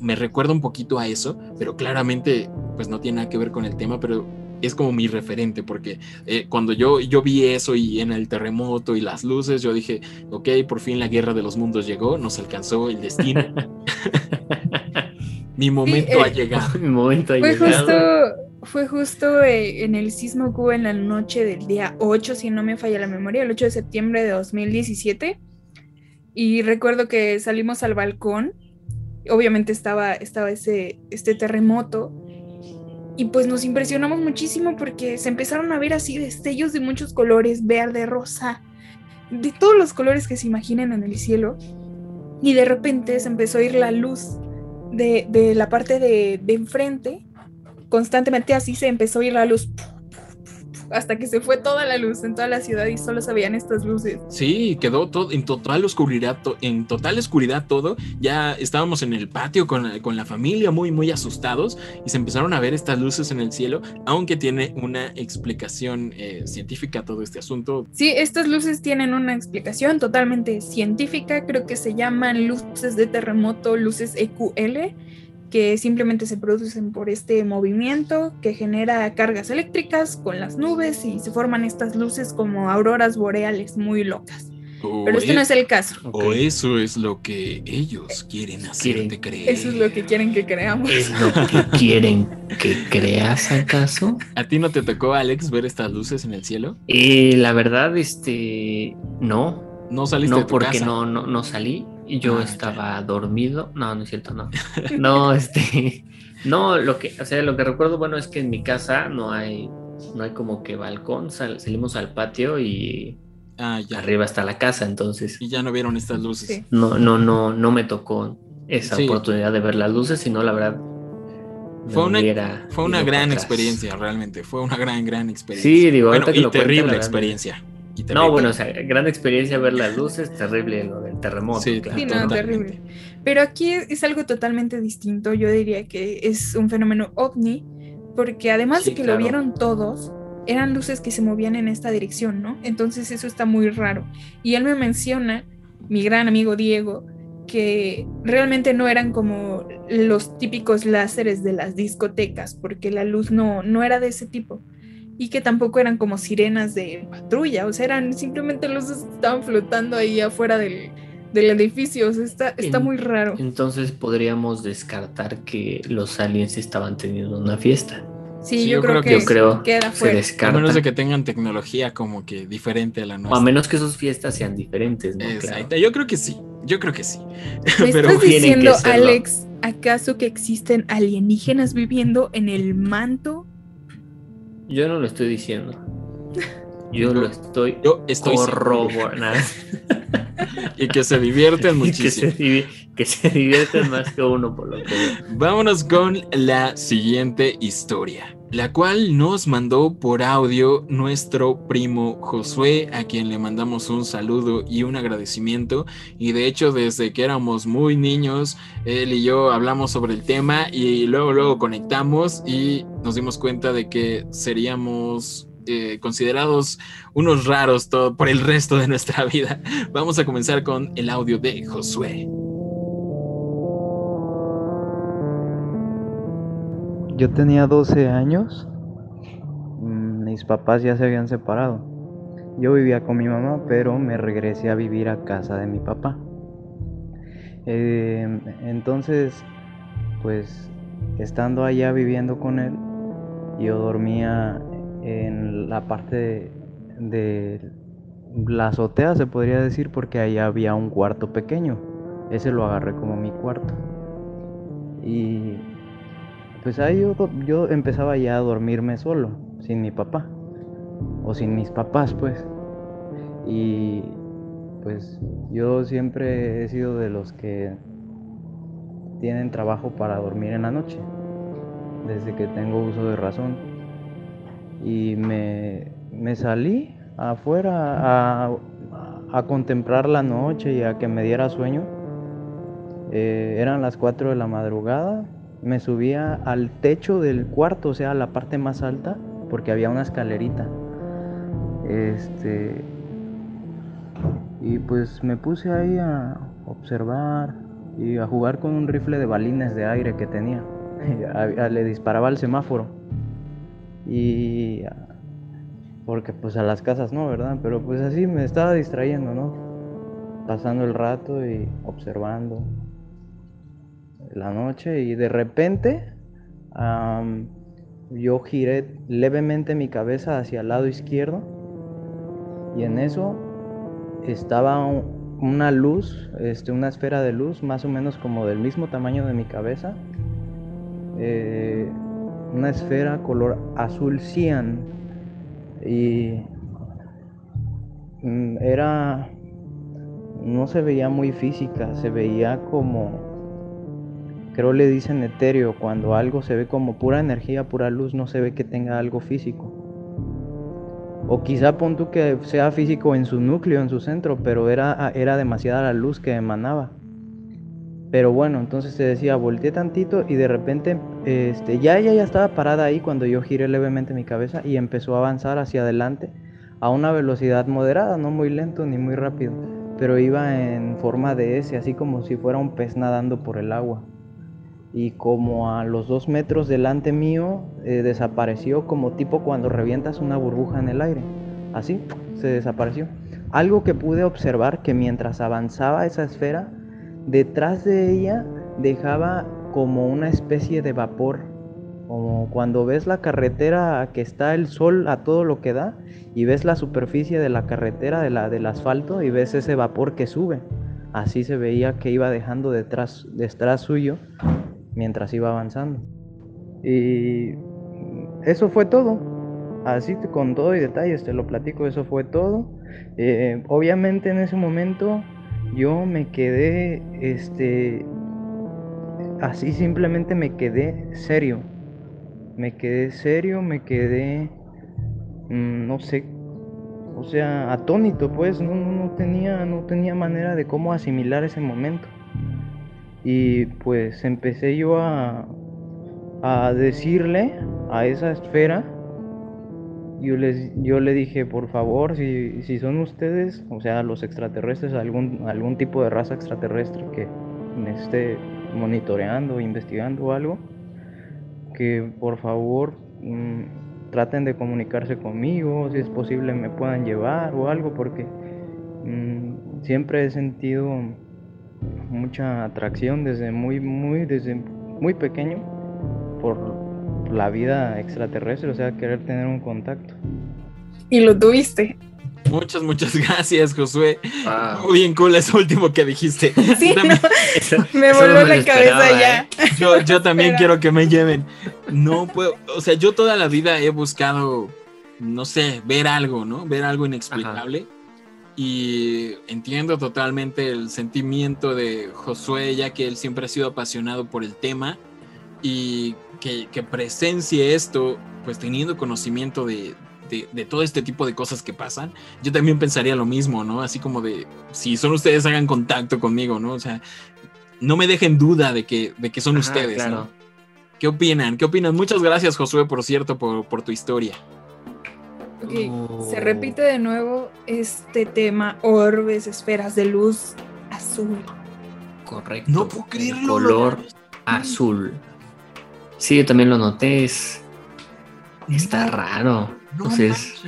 me recuerda un poquito a eso, pero claramente pues no tiene nada que ver con el tema, pero es como mi referente, porque eh, cuando yo, yo vi eso y en el terremoto y las luces, yo dije, ok, por fin la guerra de los mundos llegó, nos alcanzó el destino. Mi momento ha eh, llegado. Mi momento ha fue llegado. Justo, fue justo eh, en el sismo que hubo en la noche del día 8, si no me falla la memoria, el 8 de septiembre de 2017. Y recuerdo que salimos al balcón. Obviamente estaba, estaba ese, este terremoto. Y pues nos impresionamos muchísimo porque se empezaron a ver así destellos de muchos colores, verde, rosa, de todos los colores que se imaginen en el cielo. Y de repente se empezó a ir la luz de, la parte de, de, enfrente, constantemente así se empezó a ir la luz hasta que se fue toda la luz en toda la ciudad y solo se veían estas luces. Sí, quedó todo en total oscuridad, en total oscuridad todo. Ya estábamos en el patio con, la familia muy, muy asustados y se empezaron a ver estas luces en el cielo, aunque tiene una explicación eh, científica todo este asunto. Sí, estas luces tienen una explicación totalmente científica, creo que se llaman luces de terremoto, luces EQL que simplemente se producen por este movimiento que genera cargas eléctricas con las nubes y se forman estas luces como auroras boreales muy locas. Pero este no es el caso. O eso es lo que ellos quieren hacerte creer. Eso es lo que quieren que creamos. ¿Es lo que quieren que creas acaso? ¿A ti no te tocó, Alex, ver estas luces en el cielo? Eh, la verdad, este, no. No saliste no, porque no, no, no salí yo ah, estaba dormido. No, no es cierto, no. No, este. No, lo que, o sea, lo que recuerdo, bueno, es que en mi casa no hay, no hay como que balcón. salimos al patio y ah, arriba está la casa, entonces. Y ya no vieron estas luces. No, no, no, no me tocó esa oportunidad de ver las luces, sino la verdad. Fue una, fue una gran experiencia, realmente. Fue una gran, gran experiencia. Sí, digo, bueno, y terrible experiencia. No, bueno, o sea, gran experiencia ver las luces, terrible lo del terremoto. Sí, claro. terrible. Pero aquí es algo totalmente distinto. Yo diría que es un fenómeno ovni, porque además de que lo vieron todos, eran luces que se movían en esta dirección, ¿no? Entonces eso está muy raro. Y él me menciona, mi gran amigo Diego, que realmente no eran como los típicos láseres de las discotecas, porque la luz no, no era de ese tipo y que tampoco eran como sirenas de patrulla, o sea, eran simplemente luces que estaban flotando ahí afuera del, edificio, o sea, está, está muy raro. Entonces podríamos descartar que los aliens estaban teniendo una fiesta. Sí, yo, creo, que, queda fuera. A menos de que tengan tecnología como que diferente a la nuestra. O a menos que sus fiestas sean diferentes, ¿no? Exacto. Yo creo que sí, yo creo que sí. ¿Me Pero estás diciendo, Alex, acaso que existen alienígenas viviendo en el manto yo no lo estoy diciendo. Yo, lo estoy, yo estoy corroborando. y que se divierten muchísimo. Que se, divierten más que uno, por lo que. Vámonos con la siguiente historia, la cual nos mandó por audio nuestro primo Josué, a quien le mandamos un saludo y un agradecimiento. Y de hecho, desde que éramos muy niños, él y yo hablamos sobre el tema y luego, luego conectamos y nos dimos cuenta de que seríamos eh, considerados unos raros todo, por el resto de nuestra vida. Vamos a comenzar con el audio de Josué. Yo tenía 12 años, mm, mis papás ya se habían separado. Yo vivía con mi mamá, pero me regresé a vivir a casa de mi papá. Eh, entonces, pues, estando allá viviendo con él, yo dormía en la parte de, la azotea, se podría decir, porque ahí había un cuarto pequeño. Ese lo agarré como mi cuarto. Y pues ahí yo, yo empezaba ya a dormirme solo, sin mi papá. O sin mis papás, pues. Y pues yo siempre he sido de los que tienen trabajo para dormir en la noche, desde que tengo uso de razón y me, salí afuera a, a contemplar la noche y a que me diera sueño. Eh, eran las 4 de la madrugada. Me subía al techo del cuarto, o sea, a la parte más alta, porque había una escalerita. Este. Y pues me puse ahí a observar y a jugar con un rifle de balines de aire que tenía. Le disparaba al semáforo. Y porque pues a las casas no, ¿verdad? Pero pues así me estaba distrayendo, ¿no? Pasando el rato y observando la noche y de repente yo giré levemente mi cabeza hacia el lado izquierdo y en eso estaba una luz, este, una esfera de luz más o menos como del mismo tamaño de mi cabeza, eh, una esfera color azul cian y mm, era, no se veía muy física, se veía como, creo le dicen etéreo, cuando algo se ve como pura energía, pura luz, no se ve que tenga algo físico. O quizá pon tú que sea físico en su núcleo, en su centro, pero era, era demasiada la luz que emanaba. Pero bueno, entonces se decía, volteé tantito y de repente este, ya ella ya estaba parada ahí cuando yo giré levemente mi cabeza y empezó a avanzar hacia adelante a una velocidad moderada, no muy lento ni muy rápido, pero iba en forma de S, así como si fuera un pez nadando por el agua. Y como a los dos metros delante mío eh, desapareció como tipo cuando revientas una burbuja en el aire. Así se desapareció. Algo que pude observar que mientras avanzaba esa esfera, detrás de ella dejaba como una especie de vapor, como cuando ves la carretera que está el sol a todo lo que da y ves la superficie de la carretera, de la, del asfalto y ves ese vapor que sube. Así se veía que iba dejando detrás, detrás suyo mientras iba avanzando. Y eso fue todo. Así con todo y detalles te lo platico, eso fue todo. Eh, obviamente en ese momento yo me quedé, este, así simplemente me quedé serio. Me quedé serio, me quedé, mm, no sé, o sea, atónito, pues, no, no, tenía, no tenía manera de cómo asimilar ese momento. Y pues empecé yo a, a decirle a esa esfera. Yo, les, yo le dije, por favor, si, si son ustedes, o sea, los extraterrestres, algún, algún tipo de raza extraterrestre que me esté monitoreando, investigando algo, que por favor mm, traten de comunicarse conmigo, si es posible me puedan llevar o algo, porque mm, siempre he sentido mucha atracción desde muy, muy, desde muy pequeño por la vida extraterrestre, o sea, querer tener un contacto. Y lo tuviste. Muchas, muchas gracias, Josué. Muy bien cool eso último que dijiste. Sí, me voló la cabeza ya. ¿eh? Yo, también quiero que me lleven. No puedo, o sea, yo toda la vida he buscado, no sé, ver algo, ¿no? Ver algo inexplicable. Y entiendo totalmente el sentimiento de Josué, ya que él siempre ha sido apasionado por el tema. Y que, presencie esto, pues teniendo conocimiento de, todo este tipo de cosas que pasan, yo también pensaría lo mismo, ¿no? Así como de, si son ustedes, hagan contacto conmigo, ¿no? O sea, no me dejen duda de que, de que son ustedes, ¿no? ¿Qué opinan? ¿Qué opinan? Muchas gracias, Josué, por cierto, por, tu historia. Se oh. repite de nuevo este tema, orbes, esferas de luz azul. Correcto. No puedo creerlo. Color azul. Sí, yo también lo noté. está raro. No es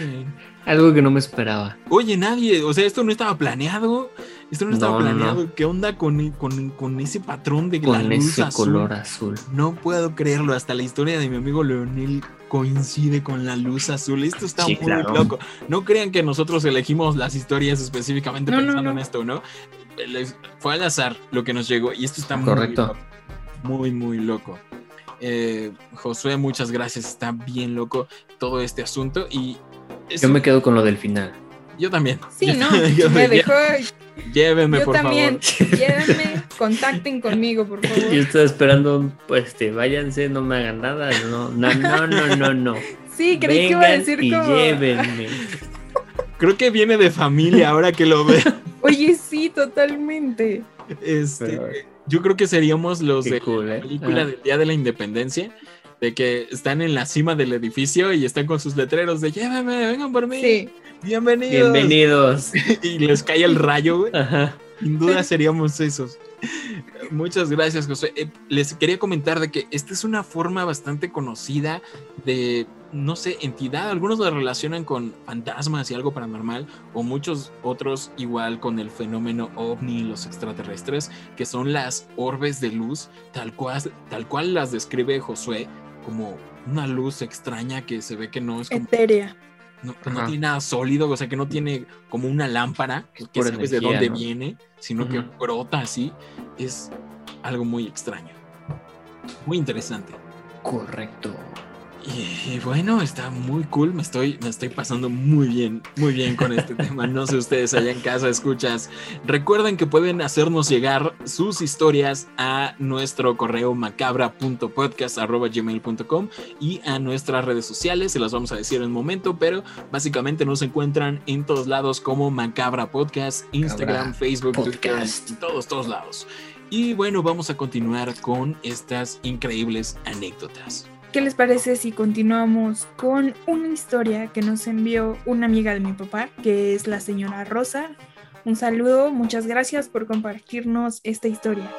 algo que no me esperaba. Oye, nadie, o sea, esto no estaba planeado. Esto no estaba planeado. ¿Qué onda con, con, ese patrón de con ese color azul? No puedo creerlo. Hasta la historia de mi amigo Leonel coincide con la luz azul. Esto está muy loco. No crean que nosotros elegimos las historias específicamente pensando en esto, ¿no? Fue al azar lo que nos llegó y esto está Correcto. muy, muy loco. Eh, Josué, muchas gracias. Está bien loco todo este asunto. Y yo me quedo con lo del final. Yo también. Sí, ¿no? me dejó. Llévenme, yo por también. favor. Llévenme, contacten conmigo, por favor. Yo estoy esperando, pues, este, váyanse, no me hagan nada. No, no, no, no, no. Sí, creí que iba a decir y como. Llévenme. creo que viene de familia ahora que lo veo. Oye, sí, totalmente. Este, yo creo que seríamos los de la ¿eh? película del Día de la Independencia, de que están en la cima del edificio y están con sus letreros de llévame, vengan por mí. Sí. Bienvenidos. Bienvenidos. y les cae el rayo, güey. Sin duda seríamos esos. Muchas gracias, José. Eh, les quería comentar de que esta es una forma bastante conocida de, no sé, entidad. Algunos lo relacionan con fantasmas y algo paranormal, o muchos otros igual con el fenómeno ovni, los extraterrestres, que son las orbes de luz, tal cual, tal cual las describe Josué, como una luz extraña que se ve que no es como... Etérea no, no tiene nada sólido, o sea, que no tiene como una lámpara que sabes de dónde viene, sino que brota así, es algo muy extraño. Muy interesante. Correcto. Y, bueno, está muy cool, me estoy, me estoy pasando muy bien, muy bien con este tema. No sé ustedes allá en casa escuchas. Recuerden que pueden hacernos llegar sus historias a nuestro correo macabra.podcast.gmail.com y a nuestras redes sociales, se las vamos a decir en un momento, pero básicamente nos encuentran en todos lados como Macabra Podcast, Instagram, Facebook, Podcast. Twitter, todos, todos lados. Y bueno, vamos a continuar con estas increíbles anécdotas. ¿Qué les parece si continuamos con una historia que nos envió una amiga de mi papá, que es la señora Rosa? Un saludo, muchas gracias por compartirnos esta historia.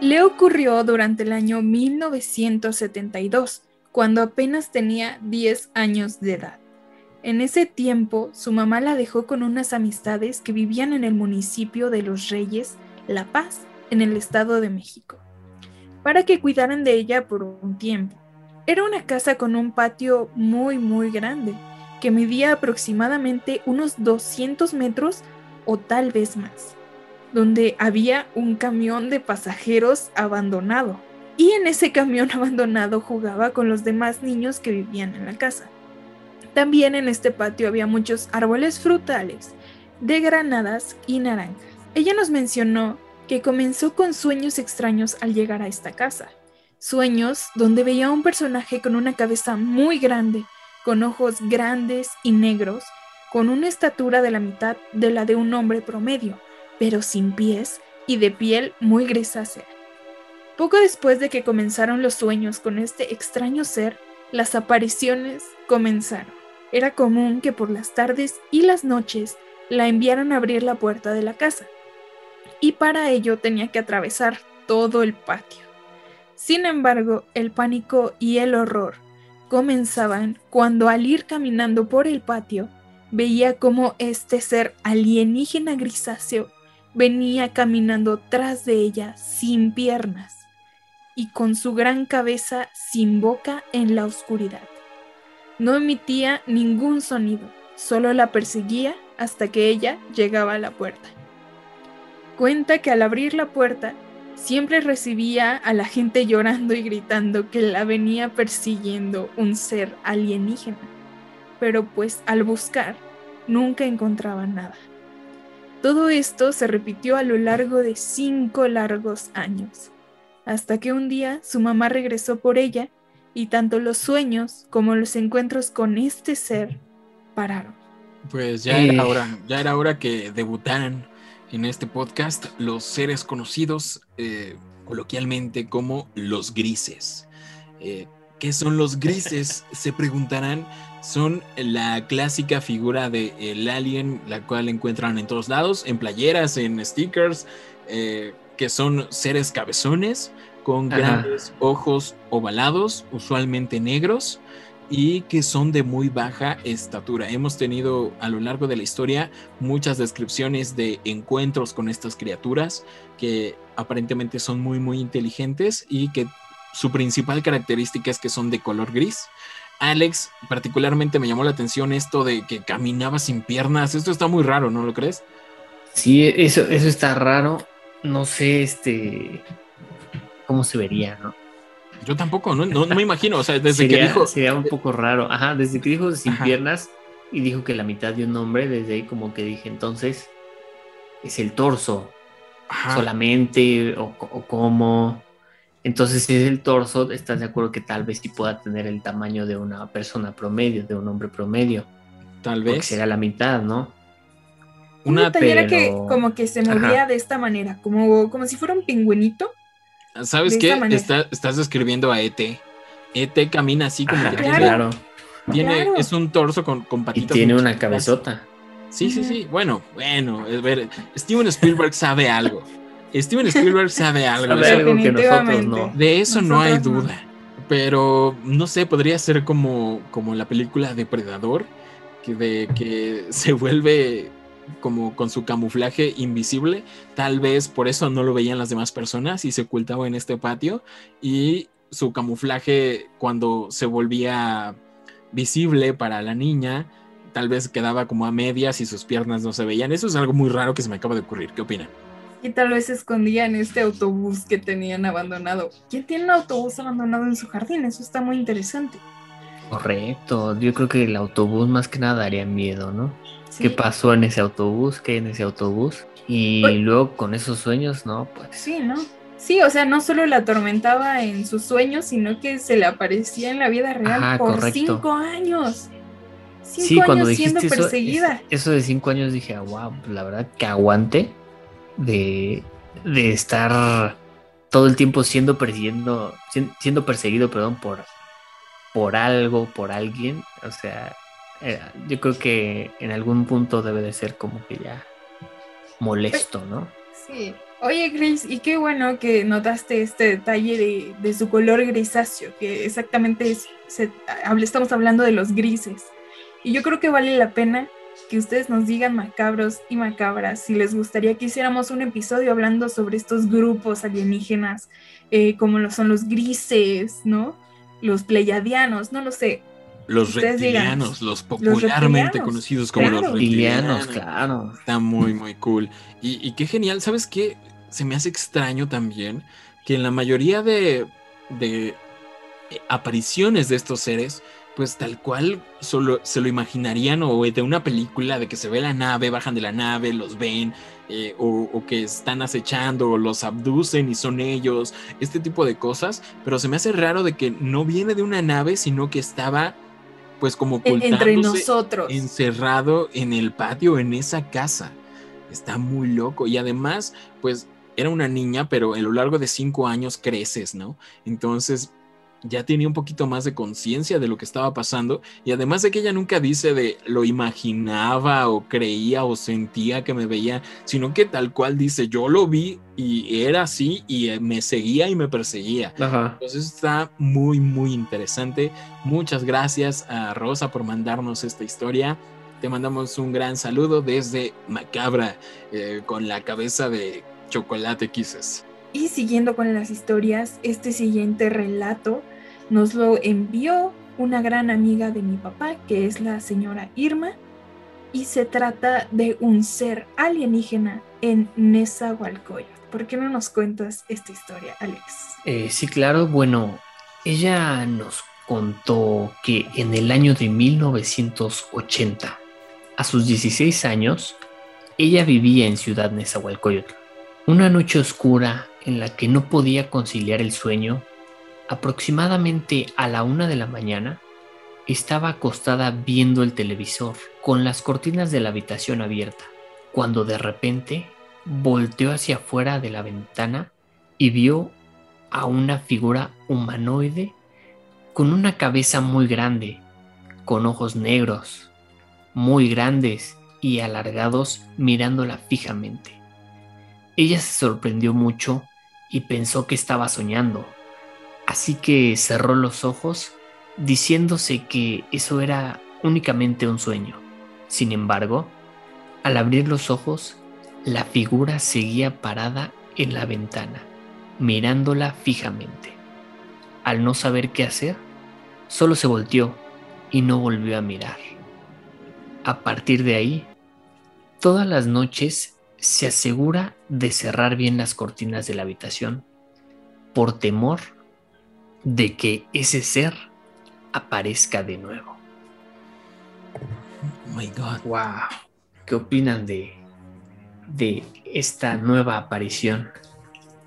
Le ocurrió durante el año 1972, cuando apenas tenía 10 años de edad. En ese tiempo, su mamá la dejó con unas amistades que vivían en el municipio de Los Reyes, La Paz, en el Estado de México para que cuidaran de ella por un tiempo. Era una casa con un patio muy muy grande, que medía aproximadamente unos 200 metros o tal vez más, donde había un camión de pasajeros abandonado. Y en ese camión abandonado jugaba con los demás niños que vivían en la casa. También en este patio había muchos árboles frutales, de granadas y naranjas. Ella nos mencionó que comenzó con sueños extraños al llegar a esta casa. Sueños donde veía a un personaje con una cabeza muy grande, con ojos grandes y negros, con una estatura de la mitad de la de un hombre promedio, pero sin pies y de piel muy grisácea. Poco después de que comenzaron los sueños con este extraño ser, las apariciones comenzaron. Era común que por las tardes y las noches la enviaran a abrir la puerta de la casa y para ello tenía que atravesar todo el patio. Sin embargo, el pánico y el horror comenzaban cuando al ir caminando por el patio veía como este ser alienígena grisáceo venía caminando tras de ella sin piernas y con su gran cabeza sin boca en la oscuridad. No emitía ningún sonido, solo la perseguía hasta que ella llegaba a la puerta. Cuenta que al abrir la puerta siempre recibía a la gente llorando y gritando que la venía persiguiendo un ser alienígena, pero pues al buscar nunca encontraba nada. Todo esto se repitió a lo largo de cinco largos años, hasta que un día su mamá regresó por ella y tanto los sueños como los encuentros con este ser pararon. Pues ya era eh. hora, ya era hora que debutaran en este podcast los seres conocidos eh, coloquialmente como los grises. Eh, ¿Qué son los grises? Se preguntarán. Son la clásica figura del el alien, la cual encuentran en todos lados, en playeras, en stickers, eh, que son seres cabezones con grandes ojos ovalados, usualmente negros, y que son de muy baja estatura. Hemos tenido a lo largo de la historia muchas descripciones de encuentros con estas criaturas que aparentemente son muy muy inteligentes y que su principal característica es que son de color gris. Alex, particularmente me llamó la atención esto de que caminaba sin piernas. Esto está muy raro, ¿no lo crees? Sí, eso, eso está raro. No sé, este, cómo se vería, ¿no? Yo tampoco, no, no, me imagino. O sea, desde que dijo. Sería un poco raro. Ajá, desde que dijo sin piernas y dijo que la mitad de un hombre, desde ahí como que dije, entonces, es el torso solamente o, cómo. Entonces, si es el torso, estás de acuerdo que tal vez sí pueda tener el tamaño de una persona promedio, de un hombre promedio. Tal vez. Porque será la mitad, ¿no? Una pero... que como que se movía de esta manera, como, como si fuera un pingüinito. ¿Sabes qué? estás describiendo a ET. ET camina así como que claro. Tiene, Es un torso con, con patitas. Y tiene una cabezota. Sí, sí, sí. Bueno, bueno. ver, Steven Spielberg sabe algo. Steven Spielberg sabe algo. Sabe algo que nosotros no. De eso no hay duda. Pero no sé, podría ser como, como la película Depredador, que, de, que se vuelve como con su camuflaje invisible. Tal vez por eso no lo veían las demás personas y se ocultaba en este patio. Y su camuflaje cuando se volvía visible para la niña, tal vez quedaba como a medias y sus piernas no se veían. Eso es algo muy raro que se me acaba de ocurrir. ¿Qué opinan? Y tal vez se escondía en este autobús que tenían abandonado. ¿Quién tiene un autobús abandonado en su jardín? Eso está muy interesante. Correcto, yo creo que el autobús más que nada daría miedo, ¿no? ¿Qué pasó en ese autobús? ¿Qué en ese autobús? Y luego con esos sueños, ¿no? Pues... Sí, ¿no? Sí, o sea, no solo la atormentaba en sus sueños, sino que se le aparecía en la vida real por cinco años. Cinco sí, cuando años dijiste siendo perseguida. Eso, de cinco años dije, ah, wow, pues la verdad que aguante de, de estar todo el tiempo siendo persiguiendo, siendo perseguido, perdón, por, por algo, por alguien. O sea, eh, yo creo que en algún punto debe de ser como que ya molesto, ¿no? Sí. Oye, Grace, y qué bueno que notaste este detalle de, su color grisáceo, que exactamente es, estamos hablando de los grises. Y yo creo que vale la pena que ustedes nos digan macabros y macabras si les gustaría que hiciéramos un episodio hablando sobre estos grupos alienígenas, eh, como son los grises, ¿no? Los pleiadianos, no lo sé. Los reptilianos, los popularmente conocidos como los reptilianos. claro. Está muy, muy cool. Y, qué genial, ¿sabes qué? Se me hace extraño también que en la mayoría de, de eh, apariciones de estos seres, pues tal cual solo se lo imaginarían o de una película de que se ve la nave, bajan de la nave, los ven, eh, o, o, que están acechando o los abducen y son ellos, este tipo de cosas, pero se me hace raro de que no viene de una nave, sino que estaba pues como entre nosotros. encerrado en el patio en esa casa. Está muy loco. Y además pues era una niña pero a lo largo de cinco años creces no entonces ya tenía un poquito más de conciencia de lo que estaba pasando y además de que ella nunca dice de lo imaginaba o creía o sentía que me veía, sino que tal cual dice yo lo vi y era así y eh, me seguía y me perseguía. Entonces está muy muy interesante. Muchas gracias a Rosa por mandarnos esta historia. Te mandamos un gran saludo desde Macabra eh, con la cabeza de chocolate quises. Y siguiendo con las historias, este siguiente relato nos lo envió una gran amiga de mi papá, que es la señora Irma, y se trata de un ser alienígena en Nezahualcóyotl. ¿Por qué no nos cuentas esta historia, Alex? Eh, sí, claro. Bueno, ella nos contó que en el año de 1980, a sus 16 años, ella vivía en Ciudad Nezahualcóyotl. Una noche oscura en la que no podía conciliar el sueño, aproximadamente a la una de la mañana, estaba acostada viendo el televisor con las cortinas de la habitación abierta, cuando de repente volteó hacia afuera de la ventana y vio a una figura humanoide con una cabeza muy grande, con ojos negros, muy grandes y alargados mirándola fijamente. Ella se sorprendió mucho y pensó que estaba soñando. Así que cerró los ojos diciéndose que eso era únicamente un sueño. Sin embargo, al abrir los ojos, la figura seguía parada en la ventana, mirándola fijamente. Al no saber qué hacer, solo se volteó y no volvió a mirar. A partir de ahí, todas las noches se asegura de cerrar bien las cortinas de la habitación por temor de que ese ser aparezca de nuevo. Oh my God. Wow. ¿Qué opinan de, de esta nueva aparición?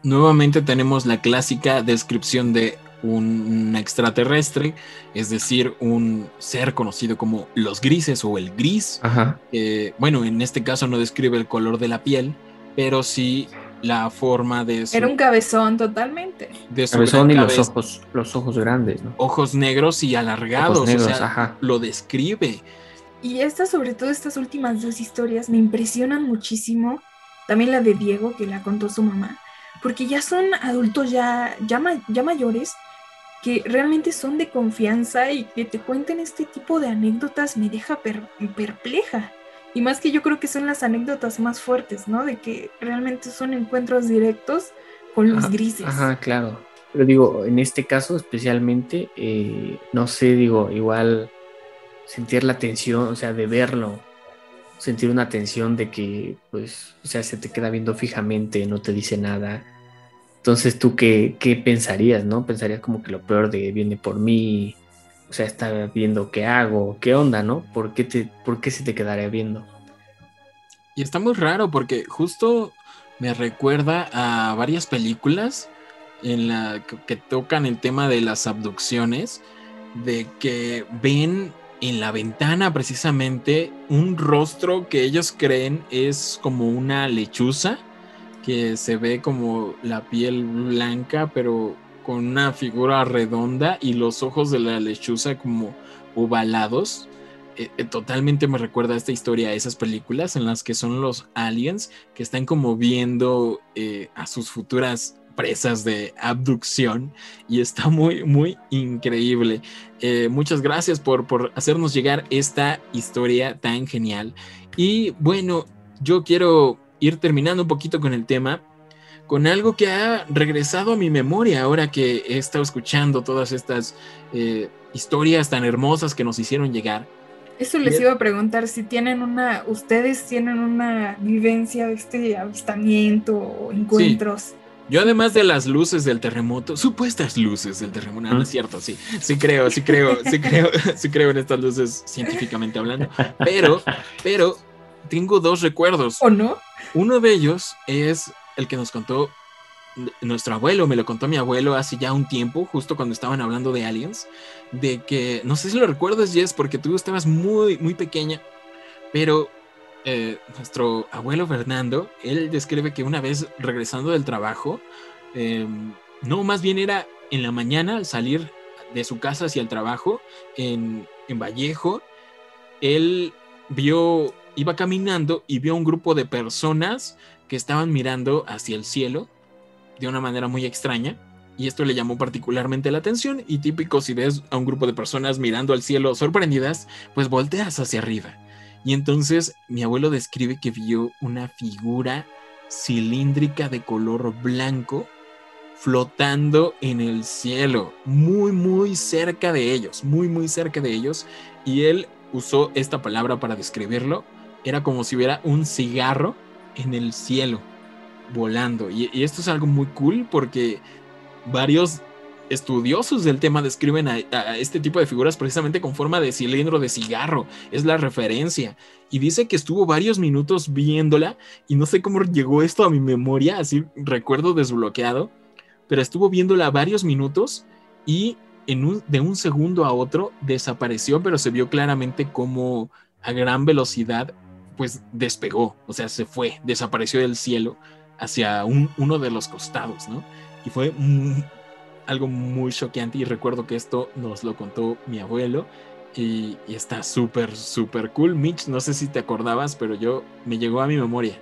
nuevamente tenemos la clásica descripción de un extraterrestre, es decir, un ser conocido como los grises o el gris. bueno, en este caso no describe el color de la piel, pero sí la forma de Era un cabezón totalmente. De cabezón y los ojos, los ojos grandes, Ojos negros y alargados, o sea, lo describe. Y estas, sobre todo estas últimas dos historias, me impresionan muchísimo. También la de Diego, que la contó su mamá, porque ya son adultos ya, ya, ya mayores que realmente son de confianza y que te cuenten este tipo de anécdotas me deja perpleja. Y más que yo creo que son las anécdotas más fuertes, ¿no? De que realmente son encuentros directos con los grises. Ajá, claro. Pero digo, en este caso especialmente, eh, no sé, digo, igual sentir la tensión, o sea, de verlo, sentir una tensión de que, pues, o sea, se te queda viendo fijamente, no te dice nada entonces, ¿tú qué, qué pensarías, no? Pensarías como que lo peor de viene por mí, o sea, está viendo qué hago, qué onda, ¿no? ¿Por qué, te, por qué se te quedaría viendo? Y está muy raro porque justo me recuerda a varias películas en la que, tocan el tema de las abducciones, de que ven en la ventana precisamente un rostro que ellos creen es como una lechuza que se ve como la piel blanca, pero con una figura redonda y los ojos de la lechuza como ovalados. Eh, eh, totalmente me recuerda esta historia a esas películas en las que son los aliens que están como viendo eh, a sus futuras presas de abducción y está muy, muy increíble. muchas gracias por, por hacernos llegar esta historia tan genial. Y bueno, yo quiero ir terminando un poquito con el tema, con algo que ha regresado a mi memoria ahora que he estado escuchando todas estas eh, historias tan hermosas que nos hicieron llegar. Eso les iba a preguntar si tienen una, ustedes tienen una vivencia de este avistamiento o encuentros. Yo además de las luces del terremoto, supuestas luces del terremoto, no, es cierto, sí, sí creo, sí creo, sí creo, sí creo en estas luces científicamente hablando, pero, pero tengo dos recuerdos. ¿O no? Uno de ellos es el que nos contó nuestro abuelo, me lo contó mi abuelo hace ya un tiempo, justo cuando estaban hablando de aliens, de que, no sé si lo recuerdas, Jess, porque tú estabas muy, muy pequeña, pero eh, nuestro abuelo Fernando, él describe que una vez regresando del trabajo, em, no, más bien era en la mañana al salir de su casa hacia el trabajo en, en Vallejo, él vio iba caminando y vio un grupo de personas que estaban mirando hacia el cielo de una manera muy extraña. Y esto le llamó particularmente la atención. Y típico, si ves a un grupo de personas mirando al cielo sorprendidas, pues volteas hacia arriba. Y entonces mi abuelo describe que vio una figura cilíndrica de color blanco flotando en el cielo, muy, muy cerca de ellos, muy, muy cerca de ellos. Y él usó esta palabra para describirlo, era como si hubiera un cigarro en el cielo volando. Y, esto es algo muy cool porque varios estudiosos del tema describen a, este tipo de figuras precisamente con forma de cilindro de cigarro. Es la referencia. Y dice que estuvo varios minutos viéndola y no sé cómo llegó esto a mi memoria, así recuerdo desbloqueado, pero estuvo viéndola varios minutos y en de un segundo a otro desapareció, pero se vio claramente como a gran velocidad pues despegó, o sea, se fue, desapareció del cielo hacia un, uno de los costados, ¿no? Y fue algo muy choqueante y recuerdo que esto nos lo contó mi abuelo y, está súper, súper cool. Mitch, no sé si te acordabas, pero yo me llegó a mi memoria.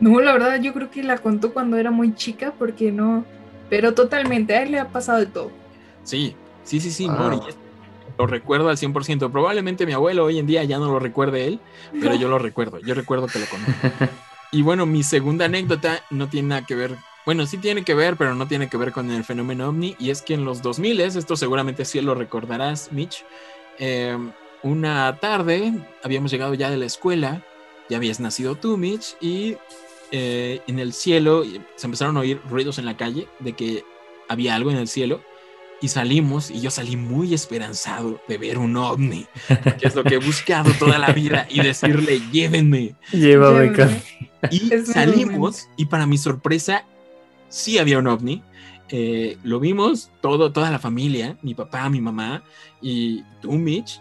No, la verdad yo creo que la contó cuando era muy chica porque no, pero totalmente, a él le ha pasado de todo. Sí, sí, sí, sí, lo recuerdo al 100%. Probablemente mi abuelo hoy en día ya no lo recuerde él, pero yo lo recuerdo. Yo recuerdo que lo conozco. Y bueno, mi segunda anécdota no tiene nada que ver. Bueno, sí tiene que ver, pero no tiene que ver con el fenómeno ovni. Y es que en los 2000, esto seguramente sí lo recordarás, Mitch. Em, una tarde habíamos llegado ya de la escuela, ya habías nacido tú, Mitch, y eh, en el cielo se empezaron a oír ruidos en la calle de que había algo en el cielo y salimos y yo salí muy esperanzado de ver un ovni, que es lo que he buscado toda la vida y decirle, llévenme. Llévame, Y salimos y para mi sorpresa sí había un ovni. Eh, lo vimos todo, toda la familia, mi papá, mi mamá y tú, Mitch,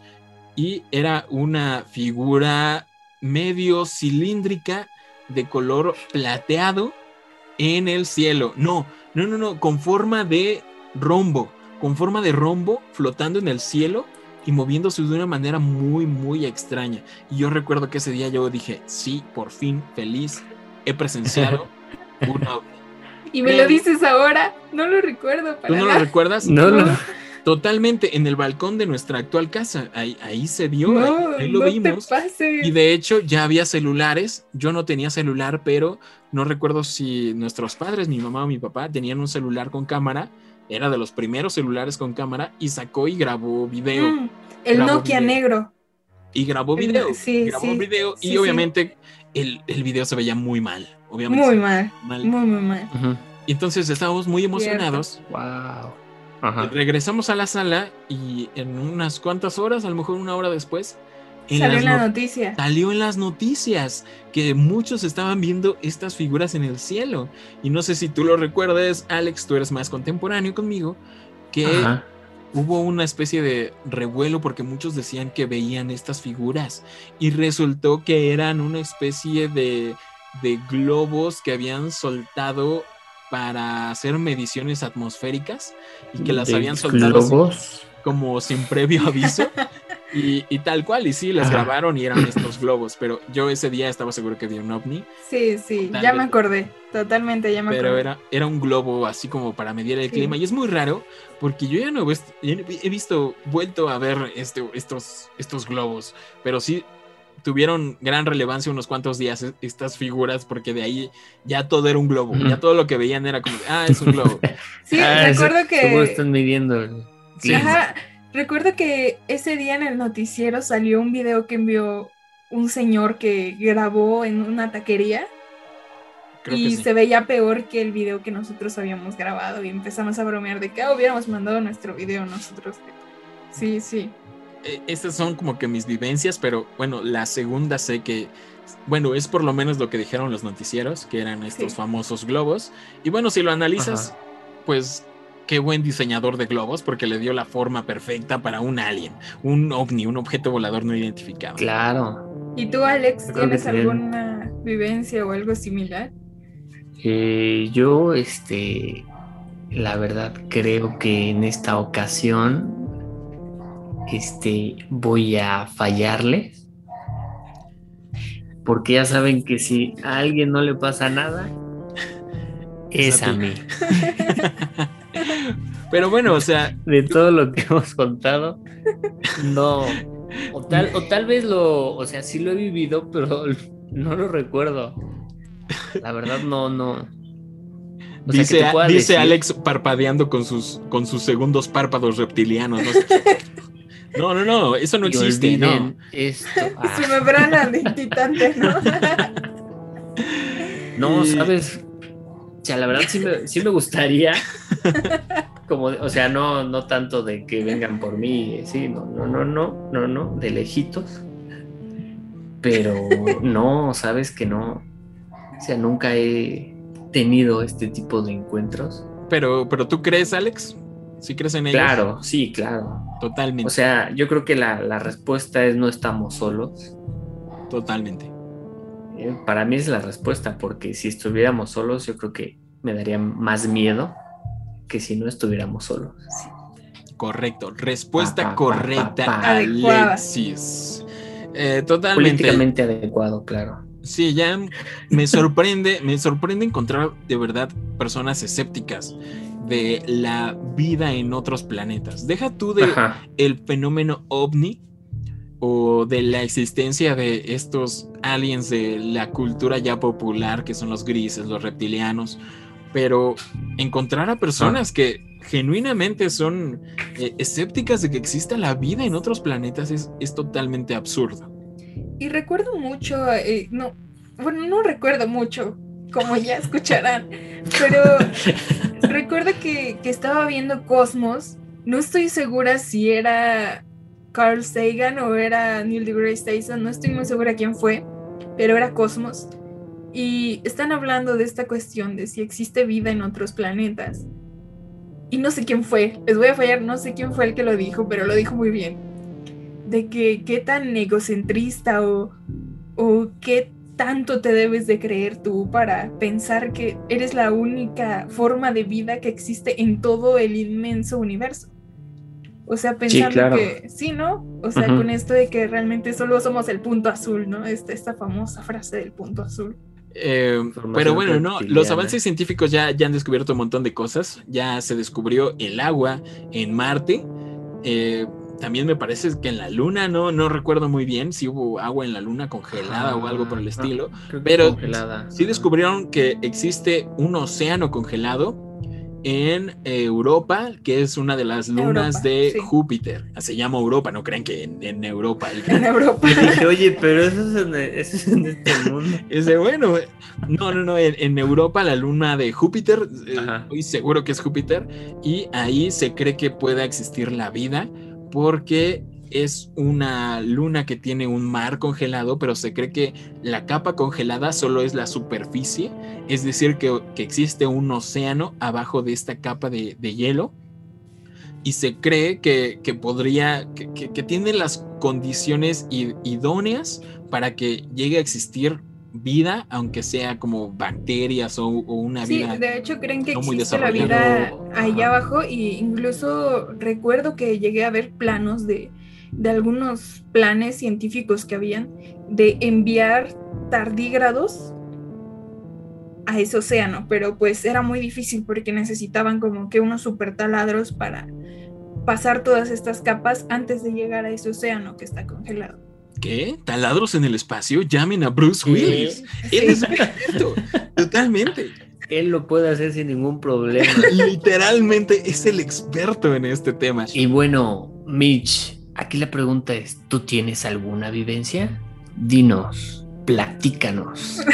y era una figura medio cilíndrica de color plateado en el cielo. No, no, no, no, con forma de rombo, con forma de rombo flotando en el cielo y moviéndose de una manera muy, muy extraña. Y yo recuerdo que ese día yo dije, sí, por fin, feliz, he presenciado un Y me lo dices ahora, no lo recuerdo. ¿Tú no lo recuerdas? No, no. Totalmente, en el balcón de nuestra actual casa, ahí, ahí se vio, ahí, lo vimos. Y de hecho ya había celulares, yo no tenía celular, pero no recuerdo si nuestros padres, mi mamá o mi papá, tenían un celular con cámara, era de los primeros celulares con cámara, y sacó y grabó video. Mm, el Nokia negro. Y grabó video, sí, grabó video, y obviamente el, el, video se veía muy mal, obviamente. Muy mal, muy, muy mal. Entonces estábamos muy emocionados. Wow Regresamos a la sala y en unas cuantas horas, a lo mejor una hora después, salió en la noticia. Salió en las noticias que muchos estaban viendo estas figuras en el cielo. Y no sé si tú lo recuerdas, Alex, tú eres más contemporáneo conmigo, que hubo una especie de revuelo porque muchos decían que veían estas figuras y resultó que eran una especie de, de globos que habían soltado para hacer mediciones atmosféricas y que las habían soltado como sin previo aviso. Y, tal cual, y sí, las grabaron y eran estos globos, pero yo ese día estaba seguro que vi un ovni. Sí, sí, ya me acordé, totalmente, ya me pero acordé. Pero era, era un globo así como para medir el clima, y es muy raro, porque yo ya no he visto, vuelto a ver este, estos, estos globos, pero sí tuvieron gran relevancia unos cuantos días estas figuras, porque de ahí ya todo era un globo, ya todo lo que veían era como, ah, es un globo. sí, ah, recuerdo que... están midiendo? Ajá, recuerdo que ese día en el noticiero salió un video que envió un señor que grabó en una taquería. y se veía peor que el video que nosotros habíamos grabado y empezamos a bromear de que ah, hubiéramos mandado nuestro video nosotros. Sí, sí. Eh, estas son como que mis vivencias, pero bueno, la segunda sé que, bueno, es por lo menos lo que dijeron los noticieros, que eran estos famosos globos. Y bueno, si lo analizas, pues qué buen diseñador de globos, porque le dio la forma perfecta para un alien, un ovni, un objeto volador no identificado. Claro. ¿Y tú, Alex, tienes alguna vivencia o algo similar? Eh, yo, este, la verdad creo que en esta ocasión este, voy a fallarles. Porque ya saben que si a alguien no le pasa nada, es, a, mí. Pero bueno, o sea. De todo lo que hemos contado, no. O tal, o tal vez lo, o sea, sí lo he vivido, pero no lo recuerdo. La verdad, no, no. dice, dice Alex parpadeando con sus, con sus segundos párpados reptilianos. No, no, no, eso no existe, no. Esto. Su membrana titante, ¿no? no, sabes. O sea, la verdad sí me, sí me gustaría. Como, o sea, no, no tanto de que vengan por mí, sí, no, no, no, no, no, no, de lejitos. Pero no, sabes que no. O sea, nunca he tenido este tipo de encuentros. Pero, pero tú crees, Alex? ¿Sí crees en ellos? Claro, sí, claro. Totalmente. O sea, yo creo que la, respuesta es no estamos solos. Totalmente. Eh, para mí es la respuesta, porque si estuviéramos solos, yo creo que me daría más miedo que si no estuviéramos solos. Correcto. Respuesta correcta, Alexis. Eh, totalmente. Políticamente adecuado, claro. Sí, ya me sorprende, me sorprende encontrar de verdad personas escépticas de la vida en otros planetas. Deja tú de el fenómeno ovni o de la existencia de estos aliens de la cultura ya popular que son los grises, los reptilianos, pero encontrar a personas que genuinamente son eh, escépticas de que exista la vida en otros planetas es, es totalmente absurdo. Y recuerdo mucho, eh, no, bueno, no recuerdo mucho, como ya escucharán, pero recuerdo que, estaba viendo Cosmos, no estoy segura si era Carl Sagan o era Neil deGrasse Tyson, no estoy muy segura quién fue, pero era Cosmos. Y están hablando de esta cuestión de si existe vida en otros planetas. Y no sé quién fue, les voy a fallar, no sé quién fue el que lo dijo, pero lo dijo muy bien. De que qué tan egocentrista o, o qué tanto te debes de creer tú para pensar que eres la única forma de vida que existe en todo el inmenso universo. O sea, pensando que sí, ¿no? O sea, con esto de que realmente solo somos el punto azul, ¿no? Esta, esta famosa frase del punto azul. Eh, pero bueno, no, los avances científicos ya, ya han descubierto un montón de cosas. Ya se descubrió el agua en Marte. Eh, también me parece que en la luna, no, no recuerdo muy bien si hubo agua en la luna congelada o algo por el estilo. pero sí descubrieron que existe un océano congelado en Europa, que es una de las lunas de Júpiter. Se llama Europa, no crean que en, Europa. En Europa. Dije, oye, pero eso es, en, este mundo. Ese, bueno, no, no, no, en, Europa la luna de Júpiter, eh, estoy seguro que es Júpiter, y ahí se cree que pueda existir la vida porque es una luna que tiene un mar congelado, pero se cree que la capa congelada solo es la superficie, es decir, que, existe un océano abajo de esta capa de, hielo. Y se cree que, podría, que, tiene las condiciones idóneas para que llegue a existir vida, aunque sea como bacterias o, una vida. Sí, de hecho creen que existe la vida allá abajo y incluso recuerdo que llegué a ver planos de, de algunos planes científicos que habían de enviar tardígrados a ese océano, pero pues era muy difícil porque necesitaban como que unos super taladros para pasar todas estas capas antes de llegar a ese océano que está congelado. ¿Qué? ¿Taladros en el espacio? Llamen a Bruce Willis. Él es experto, totalmente. Él lo puede hacer sin ningún problema. Literalmente es el experto en este tema. Y bueno, Mitch, Aquí la pregunta es, ¿tú tienes alguna vivencia? Dinos, platícanos.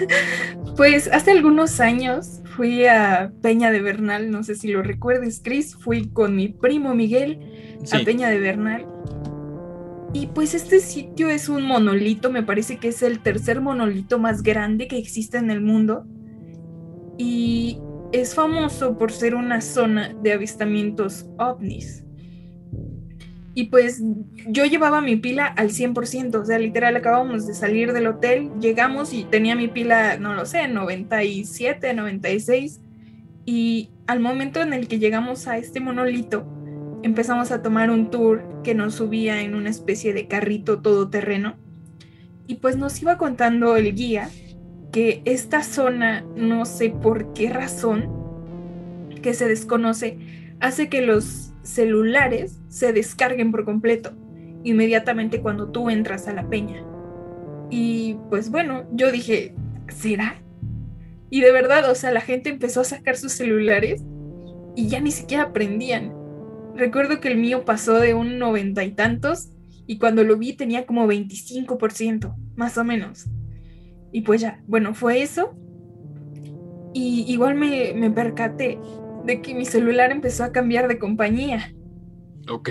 pues hace algunos años fui a Peña de Bernal, no sé si lo recuerdes, Chris, fui con mi primo Miguel a Peña de Bernal. Y pues este sitio es un monolito, me parece que es el tercer monolito más grande que existe en el mundo. Y es famoso por ser una zona de avistamientos ovnis. Y pues yo llevaba mi pila al 100%, o sea, literal acabamos de salir del hotel, llegamos y tenía mi pila, no lo sé, 97, 96. Y al momento en el que llegamos a este monolito, empezamos a tomar un tour que nos subía en una especie de carrito todoterreno. Y pues nos iba contando el guía que esta zona, no sé por qué razón, que se desconoce, hace que los celulares se descarguen por completo inmediatamente cuando tú entras a la peña. Y pues bueno, yo dije, ¿será? Y de verdad, o sea, la gente empezó a sacar sus celulares y ya ni siquiera prendían. Recuerdo que el mío pasó de un noventa y tantos y cuando lo vi tenía como 25%, más o menos. Y pues ya, bueno, fue eso. Y igual me, me percaté de que mi celular empezó a cambiar de compañía. Ok.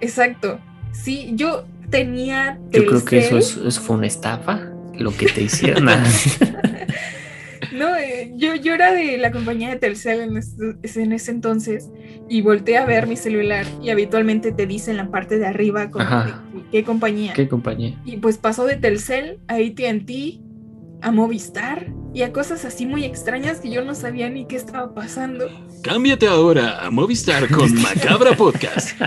Exacto. Sí, yo tenía. Yo creo que eso, es, fue una estafa, lo que te hicieron. no, eh, yo, yo era de la compañía de Telcel en, en, ese entonces y volteé a ver mi celular y habitualmente te dice en la parte de arriba qué compañía. ¿Qué compañía? Y pues pasó de Telcel a ATT a Movistar y a cosas así muy extrañas que yo no sabía ni qué estaba pasando. Cámbiate ahora a Movistar con Macabra Podcast.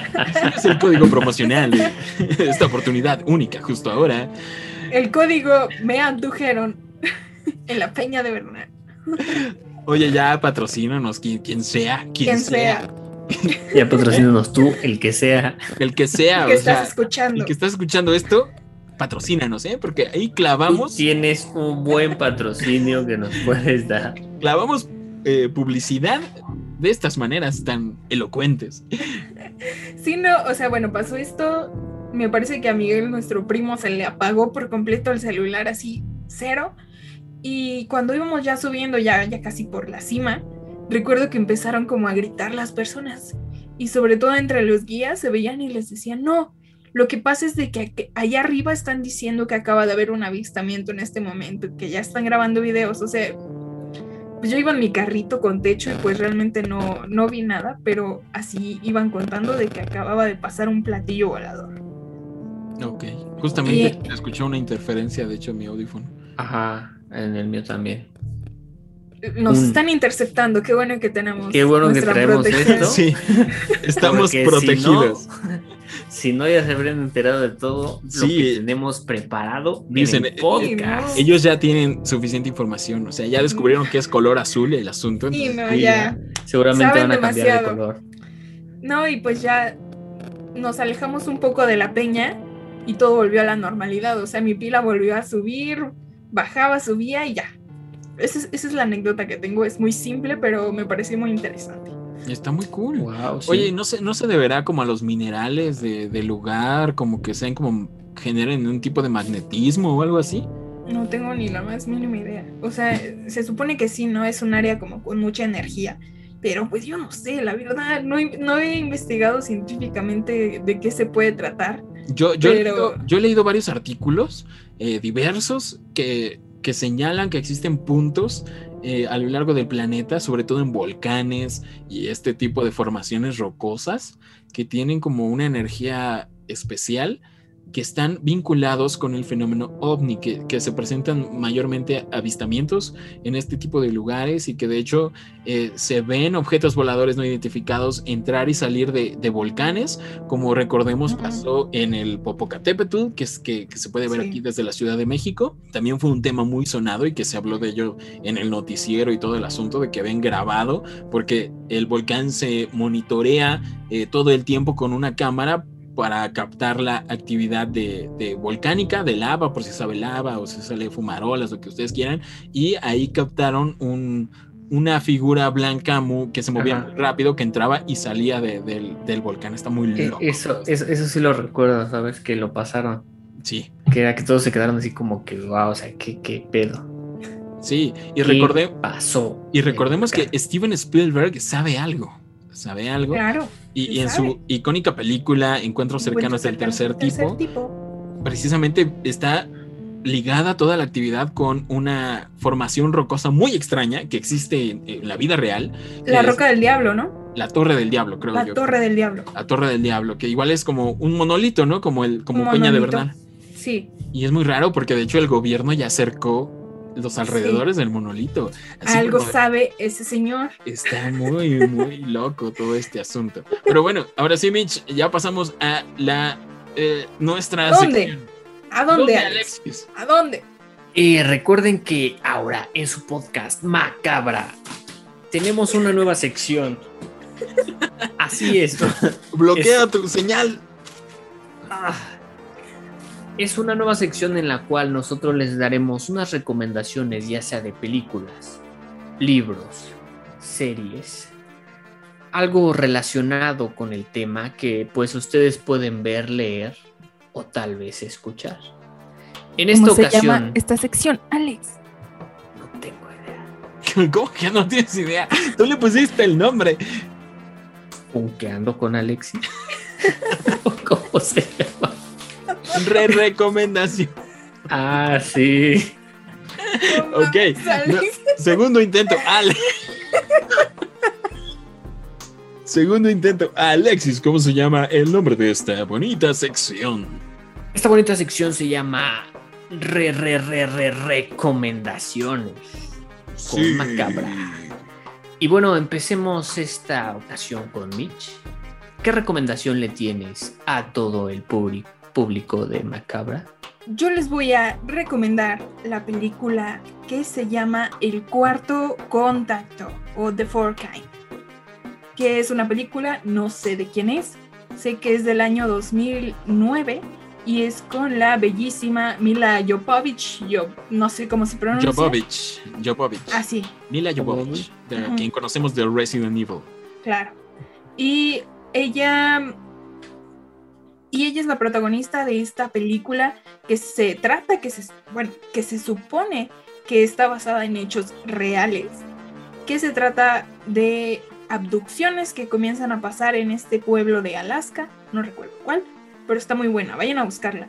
es el código promocional de esta oportunidad única justo ahora. El código me andujeron en la peña de Bernal. Oye, ya patrocínanos quien, quien sea, quien, sea. Ya patrocínanos tú, el que sea. El que sea. El que estás escuchando. El que estás escuchando esto, patrocínanos, ¿eh? Porque ahí clavamos. tienes un buen patrocinio que nos puedes dar. Clavamos eh, publicidad de estas maneras tan elocuentes. Sí, no, o sea, bueno, pasó esto. Me parece que a Miguel, nuestro primo, se le apagó por completo el celular así, cero. Y cuando íbamos ya subiendo, ya, ya casi por la cima, recuerdo que empezaron como a gritar las personas. Y sobre todo entre los guías se veían y les decían, no, Lo que pasa es de que allá arriba están diciendo que acaba de haber un avistamiento en este momento, que ya están grabando videos, o sea, pues yo iba en mi carrito con techo y pues realmente no, no vi nada, pero así iban contando de que acababa de pasar un platillo volador. Ok, justamente escuché una interferencia, de hecho, en mi audífono. Ajá, en el mío también. Nos están interceptando, qué bueno que tenemos. Qué bueno que traemos esto. Sí, estamos protegidos. Si no, ya se habrían enterado de todo lo que tenemos preparado. Dicen, eh, podcast. ellos ya tienen suficiente información, o sea, ya descubrieron que es color azul el asunto. y no, ya. Seguramente van a cambiar de color. No, y pues ya nos alejamos un poco de la peña y todo volvió a la normalidad. O sea, mi pila volvió a subir, bajaba, subía y ya. Esa es, la anécdota que tengo. Es muy simple, pero me pareció muy interesante. Está muy cool. Oye, ¿no se, ¿no se deberá como a los minerales de, del lugar, como que sean como generen un tipo de magnetismo o algo así? No tengo ni la más mínima idea. O sea, se supone que sí, ¿no? Es un área como con mucha energía. Pero pues yo no sé, la verdad, no, no he investigado científicamente de qué se puede tratar. Yo, yo, he, leído, varios artículos eh, diversos que, que, señalan que existen puntos eh, a lo largo del planeta, sobre todo en volcanes y este tipo de formaciones rocosas, que tienen como una energía especial que están vinculados con el fenómeno ovni, que, se presentan mayormente avistamientos en este tipo de lugares y que de hecho eh, se ven objetos voladores no identificados entrar y salir de, volcanes, como recordemos pasó en el Popocatépetl, que, es, que, se puede ver aquí desde la Ciudad de México. También fue un tema muy sonado y que se habló de ello en el noticiero y todo el asunto de que ven grabado, porque el volcán se monitorea eh, todo el tiempo con una cámara para captar la actividad de, volcánica, de lava, por si sabe lava o si sale fumarolas, lo que ustedes quieran, y ahí captaron un, una figura blanca que se movía rápido, que entraba y salía del, volcán. Está muy e, loco. Eso, eso, sí lo recuerdo, ¿sabes? Que lo pasaron. Sí. Que era que todos se quedaron así como que, wow, o sea, qué, qué pedo. Sí, y recordé. Pasó. Y recordemos que Steven Spielberg sabe algo sabe algo. Claro. Y, en su icónica película Encuentros cercanos del tercer, tipo, precisamente está ligada toda la actividad con una formación rocosa muy extraña que existe en, la vida real. La Roca del Diablo, ¿no? La Torre del Diablo, creo yo. La Torre del Diablo. La Torre del Diablo, que igual es como un monolito, ¿no? Como el como Peña de Bernal. Sí. Y es muy raro porque de hecho el gobierno ya acercó los alrededores del monolito. Algo sabe ese señor. Está muy, muy loco todo este asunto. Pero bueno, ahora sí, Mitch, ya pasamos a la eh, nuestra ¿Dónde? ¿A dónde, Alexis? ¿A dónde? Y recuerden que ahora en su podcast Macabra tenemos una nueva sección. Así es. Bloquea tu señal. Ah es una nueva sección en la cual nosotros les daremos unas recomendaciones, ya sea de películas, libros, series, algo relacionado con el tema que pues ustedes pueden ver, leer o tal vez escuchar. En esta ¿Cómo ocasión, se llama esta sección, Alex? No tengo idea. ¿Cómo que no tienes idea? Tú le pusiste el nombre. ando con Alexi? ¿Cómo se llama? Re recomendación. Ah, sí. ok. segundo intento. Ale. segundo intento. Alexis, ¿cómo se llama el nombre de esta bonita sección? Esta bonita sección se llama Re, re, re, re, recomendaciones. Con macabra. Y bueno, empecemos esta ocasión con Mitch. ¿Qué recomendación le tienes a todo el público? Público de Macabra? Yo les voy a recomendar la película que se llama El Cuarto Contacto o The Four Kind, que es una película, no sé de quién es, sé que es del año 2009 y es con la bellísima Mila Jovovich, yo no sé cómo se pronuncia. Jovovich, Jovovich. Ah, sí. Mila Jovovich, de quien conocemos de Resident Evil. Claro. Y ella y ella es la protagonista de esta película que se trata, que se, bueno, que se supone que está basada en hechos reales, que se trata de abducciones que comienzan a pasar en este pueblo de Alaska, no recuerdo cuál, pero está muy buena, vayan a buscarla.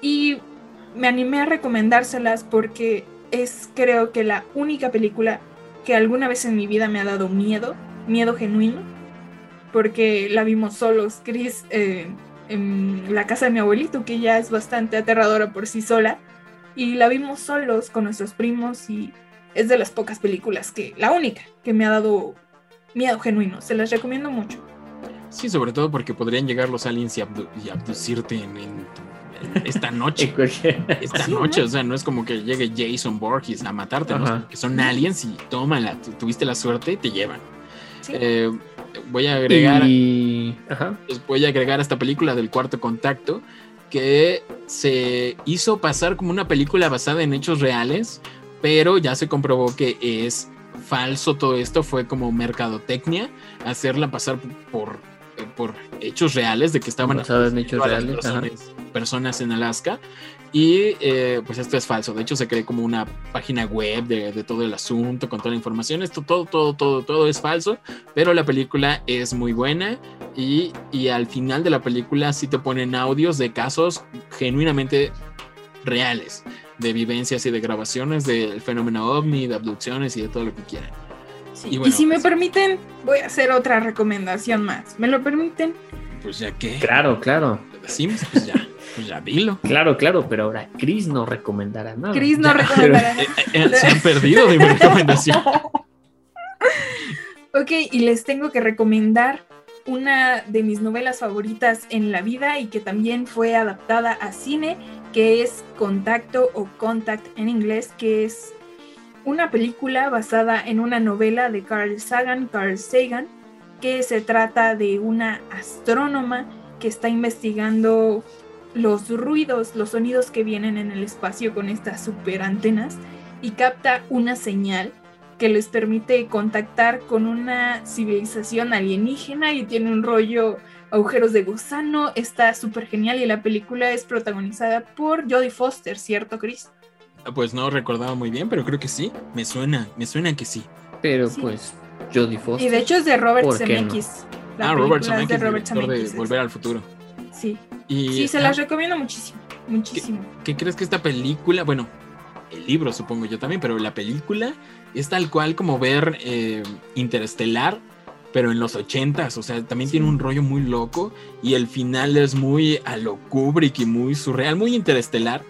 Y me animé a recomendárselas porque es creo que la única película que alguna vez en mi vida me ha dado miedo, miedo genuino, porque la vimos solos, Chris, eh, en la casa de mi abuelito, que ya es bastante aterradora por sí sola, y la vimos solos con nuestros primos y es de las pocas películas que, la única que me ha dado miedo genuino, se las recomiendo mucho. Sí, sobre todo porque podrían llegar los aliens y, abducirte en, esta noche. esta noche, o sea, no es como que llegue Jason Borges a matarte, que son aliens y tómala, tuviste la suerte y te llevan. Eh, voy a agregar pues voy a agregar esta película del cuarto contacto que se hizo pasar como una película basada en hechos reales, pero ya se comprobó que es falso todo esto, fue como mercadotecnia, hacerla pasar por, por hechos reales de que estaban en hechos reales, personas, en Alaska y eh, pues esto es falso. De hecho, se cree como una página web de, todo el asunto, con toda la información. Esto todo, todo, todo, todo es falso. Pero la película es muy buena. Y, y al final de la película sí te ponen audios de casos genuinamente reales. De vivencias y de grabaciones del fenómeno ovni, de abducciones y de todo lo que quieran. Y, si me pues, permiten, voy a hacer otra recomendación más. ¿Me lo permiten? Pues ya que. Claro, claro. pues ya. Pues ya dilo. Claro, claro, pero ahora Chris no recomendará nada. Chris no recomendará nada. Eh, eh, se han perdido de mi recomendación. ok, y les tengo que recomendar una de mis novelas favoritas en la vida y que también fue adaptada a cine, que es Contacto o Contact en inglés, que es una película basada en una novela de Carl Sagan, Carl Sagan, que se trata de una astrónoma que está investigando los ruidos, los sonidos que vienen en el espacio con estas super antenas y capta una señal que les permite contactar con una civilización alienígena y tiene un rollo agujeros de gusano, está súper genial y la película es protagonizada por Jodie Foster, ¿cierto, Chris? Ah, pues no recordaba muy bien, pero creo que sí, me suena, me suena que sí. Pero pues Jodie Foster. Y de hecho es de Robert Zemeckis. Ah, Robert Zemeckis, de Robert Zemeckis, de Volver al Futuro. Sí sí, se las recomiendo muchísimo, muchísimo. ¿Qué, crees que esta película, bueno, el libro supongo yo también, pero la película es tal cual como ver eh, Interestelar, pero en los ochentas, o sea, también tiene un rollo muy loco y el final es muy a lo Kubrick y muy surreal, muy interestelar,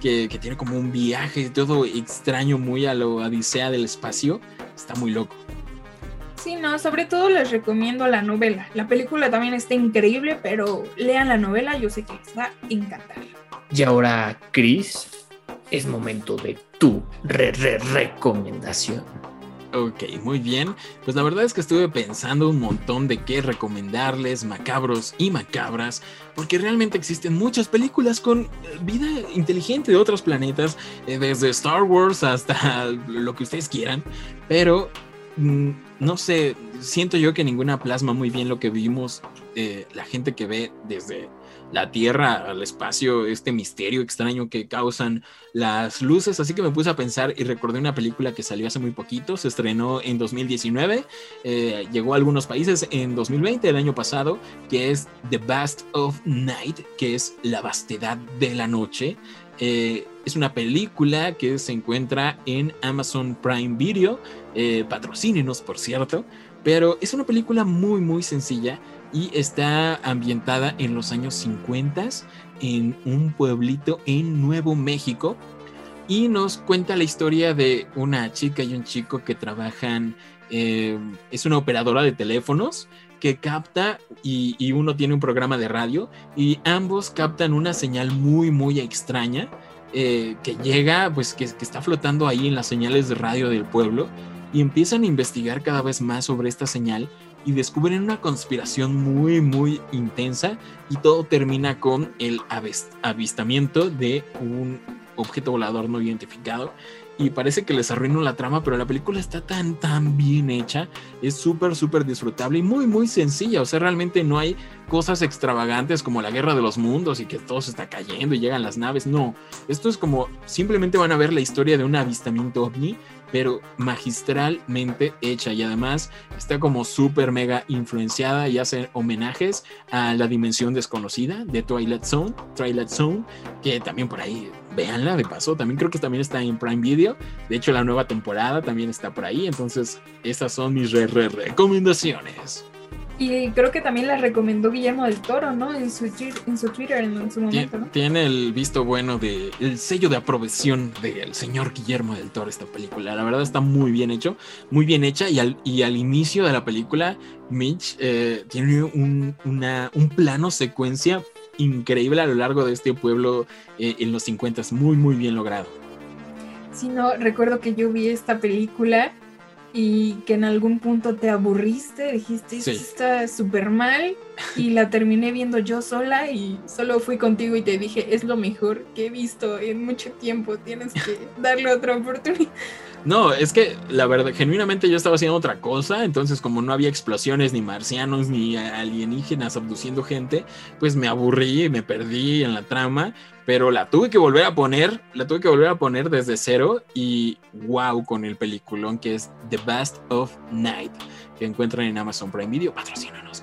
que, que tiene como un viaje todo extraño, muy a lo Odisea del espacio, está muy loco. Sí, no, sobre todo les recomiendo la novela. La película también está increíble, pero lean la novela, yo sé que les va a encantar. Y ahora, Chris, es momento de tu re -re recomendación. Ok, muy bien. Pues la verdad es que estuve pensando un montón de qué recomendarles, macabros y macabras, porque realmente existen muchas películas con vida inteligente de otros planetas, eh, desde Star Wars hasta lo que ustedes quieran, pero no sé, siento yo que ninguna plasma muy bien lo que vimos, eh, la gente que ve desde la Tierra al espacio, este misterio extraño que causan las luces, así que me puse a pensar y recordé una película que salió hace muy poquito, se estrenó en 2019, eh, llegó a algunos países en 2020, el año pasado, que es The Bast of Night, que es la vastedad de la noche. Eh, es una película que se encuentra en Amazon Prime Video. Eh, patrocínenos, por cierto. Pero es una película muy, muy sencilla y está ambientada en los años 50 en un pueblito en Nuevo México. Y nos cuenta la historia de una chica y un chico que trabajan. Eh, es una operadora de teléfonos que capta y, uno tiene un programa de radio y ambos captan una señal muy muy extraña eh, que llega, pues que, está flotando ahí en las señales de radio del pueblo y empiezan a investigar cada vez más sobre esta señal y descubren una conspiración muy muy intensa y todo termina con el avistamiento de un objeto volador no identificado y parece que les arruinó la trama, pero la película está tan, tan bien hecha, es súper, súper disfrutable y muy, muy sencilla, o sea, realmente no hay cosas extravagantes como la guerra de los mundos y que todo se está cayendo y llegan las naves, no, esto es como simplemente van a ver la historia de un avistamiento ovni pero magistralmente hecha. Y además está como súper mega influenciada y hace homenajes a la dimensión desconocida de Twilight Zone, Twilight Zone, que también por ahí, véanla de paso, también creo que también está en Prime Video, de hecho la nueva temporada también está por ahí, entonces estas son mis re, re recomendaciones. Y creo que también la recomendó Guillermo del Toro, ¿no? En su, en su Twitter en su momento, ¿no? Tiene el visto bueno de el sello de aprobación del señor Guillermo del Toro esta película. La verdad está muy bien hecho, muy bien hecha y al, y al inicio de la película Mitch eh, tiene un, una, un plano secuencia increíble a lo largo de este pueblo eh, en los 50, muy muy bien logrado. Sí, no, recuerdo que yo vi esta película y que en algún punto te aburriste, dijiste, esto está súper mal y la terminé viendo yo sola y solo fui contigo y te dije, es lo mejor que he visto en mucho tiempo, tienes que darle otra oportunidad. No, es que la verdad, genuinamente yo estaba haciendo otra cosa, entonces como no había explosiones, ni marcianos, ni alienígenas abduciendo gente, pues me aburrí y me perdí en la trama, pero la tuve que volver a poner, la tuve que volver a poner desde cero y wow con el peliculón que es The Best of Night, que encuentran en Amazon Prime Video, patrocínanos.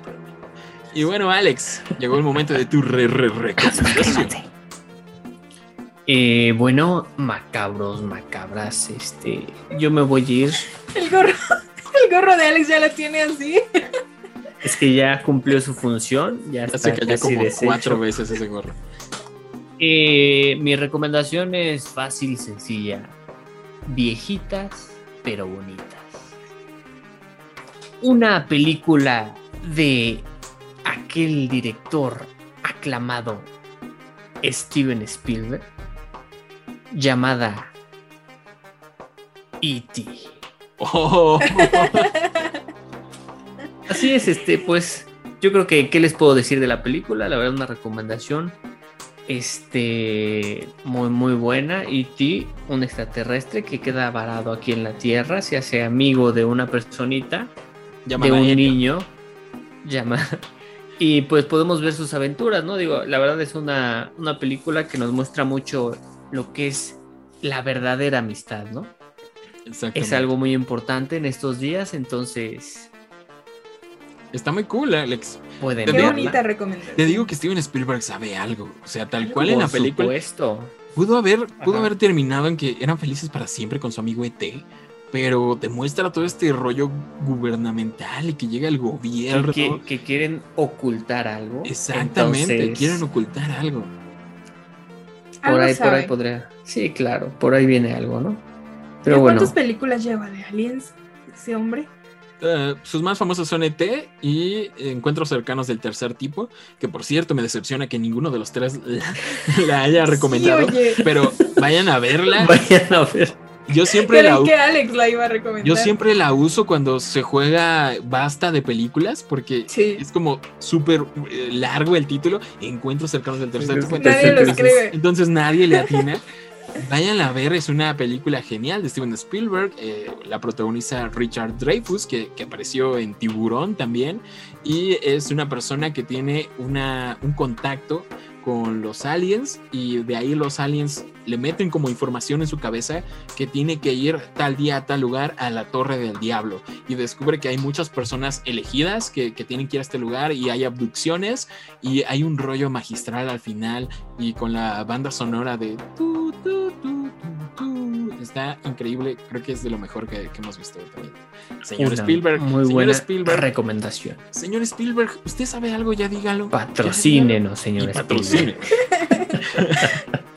Y bueno, Alex, llegó el momento de tu re, re, recomendación. Eh, bueno, macabros, macabras, este, yo me voy a ir. El gorro, el gorro de Alex ya la tiene así. Es que ya cumplió su función, ya está ya como cuatro veces ese gorro. Eh, mi recomendación es fácil y sencilla. Viejitas, pero bonitas. Una película de aquel director aclamado Steven Spielberg llamada E.T. Oh. Así es, este, pues yo creo que, ¿qué les puedo decir de la película? La verdad, una recomendación este, muy, muy buena. E.T., un extraterrestre que queda varado aquí en la Tierra, se hace amigo de una personita, de un niño, llama, y pues podemos ver sus aventuras, ¿no? Digo, la verdad es una, una película que nos muestra mucho lo que es la verdadera amistad, ¿no? Es algo muy importante en estos días, entonces... Está muy cool, Alex. Pueden Qué bonita recomendación. Te digo que Steven Spielberg sabe algo. O sea, tal cual en la película. Supuesto. Pudo haber, pudo haber terminado en que eran felices para siempre con su amigo ET, pero te muestra todo este rollo gubernamental y que llega el gobierno. Que, quieren ocultar algo. Exactamente, quieren ocultar algo. Por ahí, por ahí podría. Sí, claro, por ahí viene algo, ¿no? Pero bueno. ¿Cuántas películas lleva de Aliens ese hombre? Eh, sus más famosos son ET y Encuentros cercanos del tercer tipo, que por cierto me decepciona que ninguno de los tres la, haya recomendado, pero vayan a verla. Vayan a ver. Yo siempre la, que Alex la iba a recomendar. Yo siempre la uso cuando se juega basta de películas, porque es como súper eh, largo el título. Encuentros cercanos del tercer tipo. Nadie lo escribe. Entonces nadie le atina. Vayan a ver, es una película genial de Steven Spielberg. Eh, la protagoniza Richard Dreyfus, que, que, apareció en Tiburón también. Y es una persona que tiene una, un contacto con los aliens y de ahí los aliens le meten como información en su cabeza que tiene que ir tal día a tal lugar a la Torre del Diablo y descubre que hay muchas personas elegidas que, tienen que ir a este lugar y hay abducciones y hay un rollo magistral al final y con la banda sonora de está increíble, creo que es de lo mejor que, hemos visto también. Señor Spielberg, muy buena Spielberg, recomendación. Señor Spielberg, ¿usted sabe algo? Ya dígalo. Patrocínenos, señor Spielberg.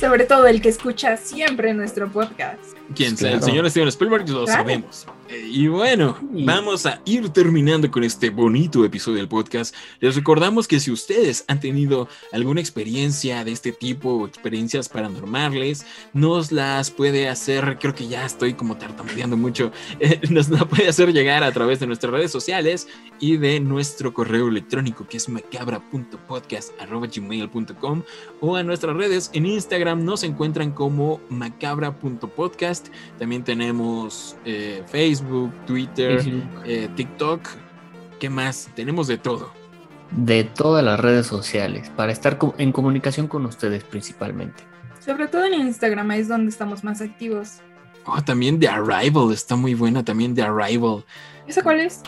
Sobre todo el que escucha siempre nuestro podcast. ¿Quién? El señor Steven Spielberg, lo sabemos. Eh, y bueno, vamos a ir terminando con este bonito episodio del podcast. Les recordamos que si ustedes han tenido alguna experiencia de este tipo o experiencias paranormales, nos las puede hacer, creo que ya estoy como tartamudeando mucho, eh, nos la puede hacer llegar a través de nuestras redes sociales y de nuestro correo electrónico que es macabra.podcast.gmail.com o a nuestras redes en Instagram nos encuentran como macabra.podcast. También tenemos eh, Facebook Facebook, Twitter, eh, TikTok. ¿Qué más? Tenemos de todo. De todas las redes sociales, para estar en comunicación con ustedes principalmente. Sobre todo en Instagram, es donde estamos más activos. Oh, también The Arrival está muy buena, también The Arrival. ¿Esa cuál es?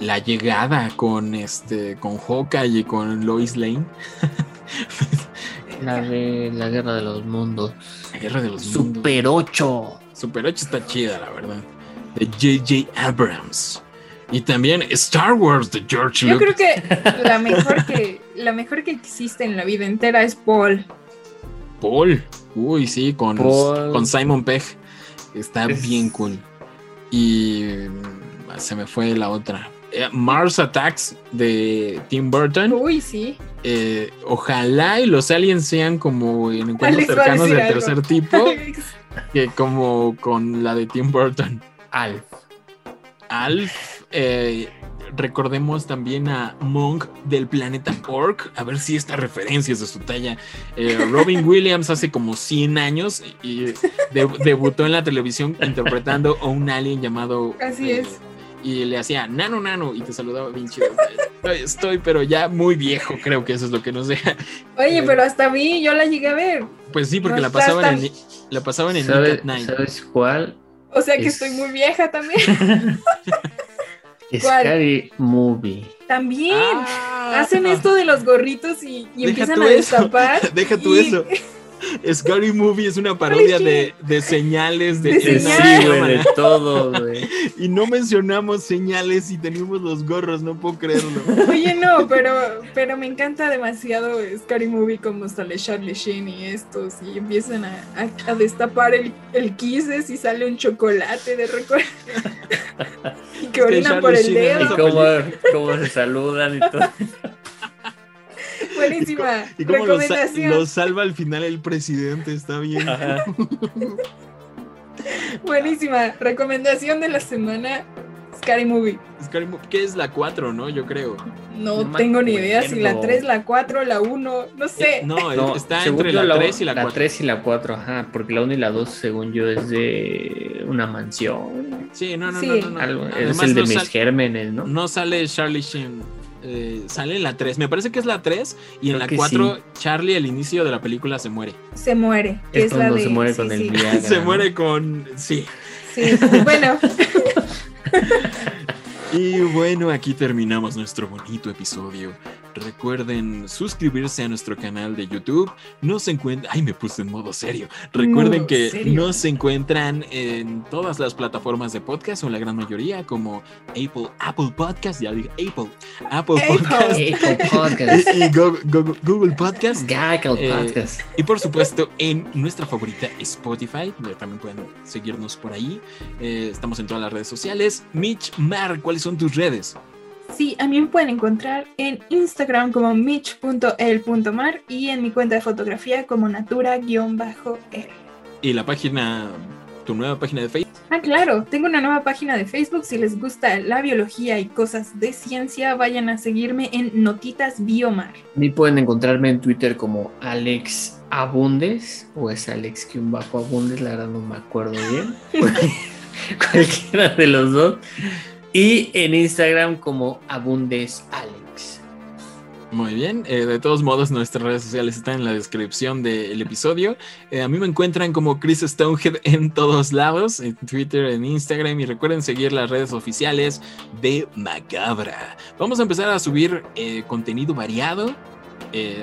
La llegada con este con Hawkeye y con Lois Lane. La de la Guerra de los Mundos. La Guerra de los Mundos. Super 8. Super 8 está chida, la verdad. De J.J. Abrams. Y también Star Wars de George Yo Lucas. creo que la mejor que la mejor que existe en la vida entera es Paul. Paul. Uy, sí, con, Paul. con Simon Pegg. Está Es- bien cool. Y mm, se me fue la otra. Eh, Mars Attacks de Tim Burton. Uy, sí. Eh, ojalá y los aliens sean como en encuentros Alex cercanos del algo. tercer tipo que como con la de Tim Burton. Alf. Alf, eh, recordemos también a Monk del planeta Orc, a ver si esta referencia es de su talla. Eh, Robin Williams hace como 100 años y de- debutó en la televisión interpretando a un alien llamado... Así eh, es. Y le hacía nano nano y te saludaba bien chido. Estoy, pero ya muy viejo, creo que eso es lo que nos deja. Oye, pero hasta a mí yo la llegué a ver. Pues sí, porque No la pasaban tan- en, la pasaban en ¿Sabes, Nick at Night. ¿Sabes cuál? O sea que Es- estoy muy vieja también. Scary Movie. También. Ah. Hacen esto de los gorritos y, empiezan a eso. destapar. Deja tú y- eso. Scary Movie es una parodia de, de señales de, De en la señales. Sí, güey, de cámara. todo, güey. Y no mencionamos señales y tenemos los gorros, no puedo creerlo. Oye, no, pero, pero me encanta demasiado Scary Movie como sale Charlie Sheen y estos y empiezan a, a- a destapar el, el Kisses y sale un chocolate de recuerdo. y que orina por el Sheen Y dedo. cómo, cómo se saludan y todo. Buenísima. Y cómo lo, sa- Recomendación. lo salva al final el presidente, está bien. Ajá. Buenísima. Recomendación de la semana. Scary Movie. Scary Movie, ¿qué es la 4, no? Yo creo. No, No tengo ni idea si la acuerdo. 3, la 4, la 1, no sé. Eh, no, No, está entre yo, la 3 y la La 4. 3 y la 4, ajá, porque la 1 y la 2, según yo, es de una mansión. Sí, no, no, Sí. no, no, no. Algo, es el de no mis gérmenes, ¿no? No sale Charlie Sheen. Eh, sale en la 3. Me parece que es la 3. Y en Creo la que 4, Charlie al inicio de la película se muere. Se muere. que Es Es, la cuando de. se muere sí, con el sí. Viagra. se muere con. Sí. Sí, bueno. Y bueno, aquí terminamos nuestro bonito episodio. Recuerden suscribirse a nuestro canal de YouTube. Nos encuentran. Ay, me puse en modo serio. Recuerden Modo que serio. nos encuentran en todas las plataformas de podcast, o la gran mayoría, como Apple, Apple Podcast, ya dije Apple, Apple, Apple. Podcast Apple Podcast. y Go- Go- Google Podcast. Gaggle Eh, Podcast. Y por supuesto, en nuestra favorita Spotify, también pueden seguirnos por ahí. Eh, estamos en todas las redes sociales. Mitch, Mar, ¿cuáles son tus redes? Sí, a mí me pueden encontrar en Instagram como mitch.el.mar y en mi cuenta de fotografía como natura-el. Y la página, tu nueva página de Facebook. Ah, claro, tengo una nueva página de Facebook. Si les gusta la biología y cosas de ciencia, vayan a seguirme en Notitas Biomar. A mí pueden encontrarme en Twitter como Alex Abundes o es Alex que un bajo Abundes, la verdad no me acuerdo bien. Cualquiera de los dos. Y en Instagram como Abundes Alex. Muy bien. eh, de todos modos, nuestras redes sociales están en la descripción del episodio. Eh, a mí me encuentran como Chris Stonehead en todos lados, en Twitter, en Instagram. Y recuerden seguir las redes oficiales de Macabra. Vamos a empezar a subir eh, contenido variado.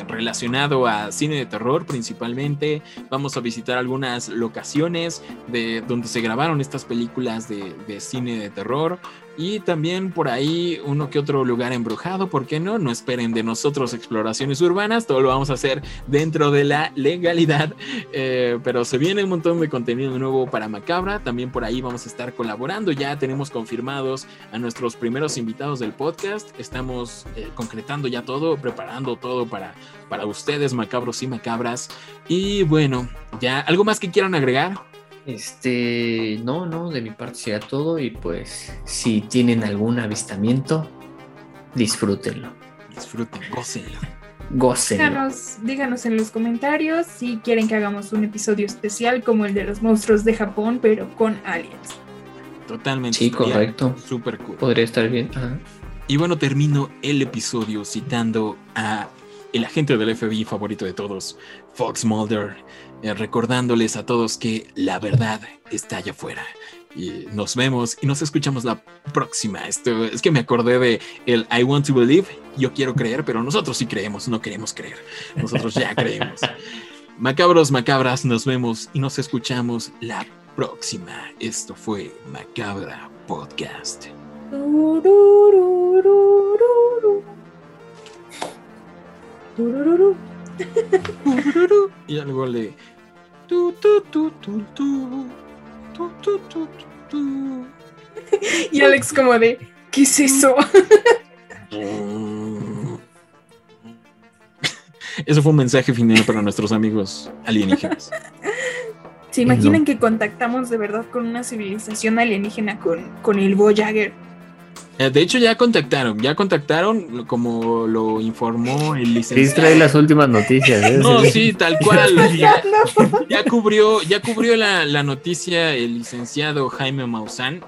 relacionado a cine de terror principalmente. Vamos a visitar algunas locaciones de donde se grabaron estas películas de, de cine de terror. Y también por ahí uno que otro lugar embrujado, ¿por qué no? No esperen de nosotros exploraciones urbanas, todo lo vamos a hacer dentro de la legalidad. Eh, pero se viene un montón de contenido nuevo para Macabra, también por ahí vamos a estar colaborando, ya tenemos confirmados a nuestros primeros invitados del podcast, estamos eh, concretando ya todo, preparando todo para, para ustedes, macabros y macabras. Y bueno, ya, ¿algo más que quieran agregar? Este, no, no, de mi parte será todo y pues si tienen algún avistamiento, disfrútenlo, Disfruten, gócenlo. gócenlo. Díganos, díganos en los comentarios si quieren que hagamos un episodio especial como el de los monstruos de Japón, pero con aliens. Totalmente. Sí, correcto. Súper cool. Podría estar bien. Ajá. Y bueno, termino el episodio citando a el agente del FBI favorito de todos, Fox Mulder, eh, recordándoles a todos que la verdad está allá afuera. Y nos vemos y nos escuchamos la próxima. Esto es que me acordé de el I want to believe, yo quiero creer, pero nosotros sí creemos, no queremos creer. Nosotros ya creemos. Macabros, macabras, nos vemos y nos escuchamos la próxima. Esto fue Macabra Podcast. y algo le. Y Alex, como de, ¿qué es eso? Eso fue un mensaje final para nuestros amigos alienígenas. ¿Se imaginan que contactamos de verdad con una civilización alienígena con, con el Voyager? Eh, de hecho, ya contactaron, ya contactaron, como lo informó el licenciado. trae las últimas noticias. ¿eh? No, sí, tal cual. Ya, ya cubrió, ya cubrió la, la, noticia el licenciado Jaime Maussan.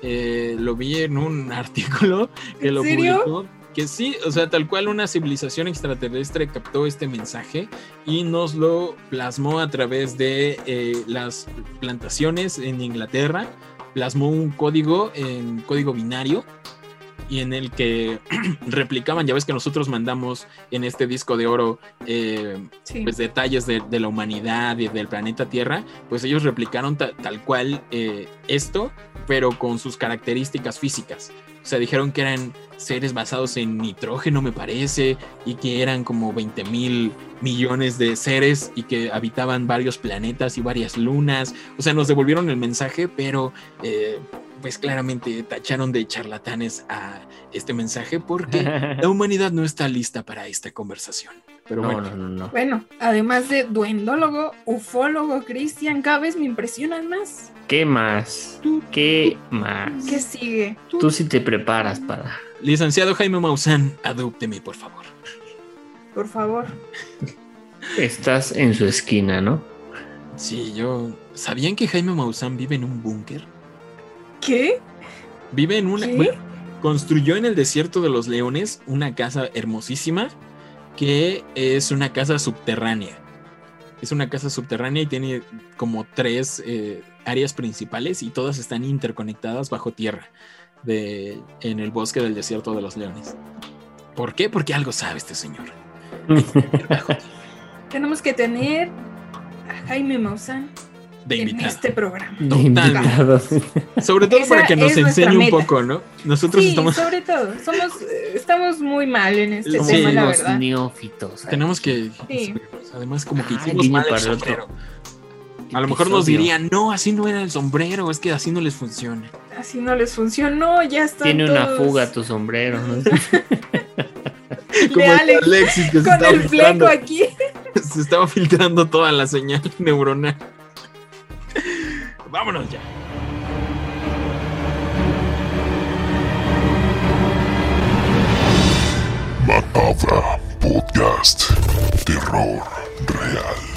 Eh, lo vi en un artículo que lo publicó. Que sí, o sea, tal cual una civilización extraterrestre captó este mensaje y nos lo plasmó a través de eh, las plantaciones en Inglaterra. Plasmó un código en código binario y en el que replicaban, ya ves que nosotros mandamos en este disco de oro eh, pues detalles de, la humanidad y del planeta Tierra, pues ellos replicaron tal cual eh, esto, pero con sus características físicas. O sea, dijeron que eran seres basados en nitrógeno, me parece, y que eran como 20 mil millones de seres y que habitaban varios planetas y varias lunas. O sea, nos devolvieron el mensaje, pero eh, pues claramente tacharon de charlatanes a este mensaje porque la humanidad no está lista para esta conversación. Pero bueno. bueno, además de duendólogo, ufólogo, Cristian, cada vez me impresionan más. ¿Qué más? ¿Qué más? ¿Qué sigue? Tú sí te preparas para. Licenciado Jaime Maussan, adópteme, por favor. Por favor. Estás en su esquina, ¿no? Sí, yo. ¿Sabían que Jaime Maussan vive en un búnker? ¿Qué? Vive en una. construyó en el desierto de los leones una casa hermosísima que es una casa subterránea. Es una casa subterránea y tiene como tres eh, áreas principales y todas están interconectadas bajo tierra de, en el bosque del desierto de los leones. ¿Por qué? Porque algo sabe este señor. Tenemos que tener a Jaime Maussan de en este programa. Sobre todo para que nos enseñe un poco, ¿no? Nosotros sí, estamos. Sobre todo, somos, estamos muy mal en este tema, la verdad. neófitos. Tenemos que. Además, como que hicimos mal el sombrero. A lo mejor nos dirían, no, así no era el sombrero, es que así no les funciona. Así no les funcionó, ya está. Tiene una fuga tu sombrero, ¿no? Como Alex, Alexis que con el fleco aquí. Se estaba filtrando toda la señal neuronal. Vámonos ya. Macabra Podcast. Terror real.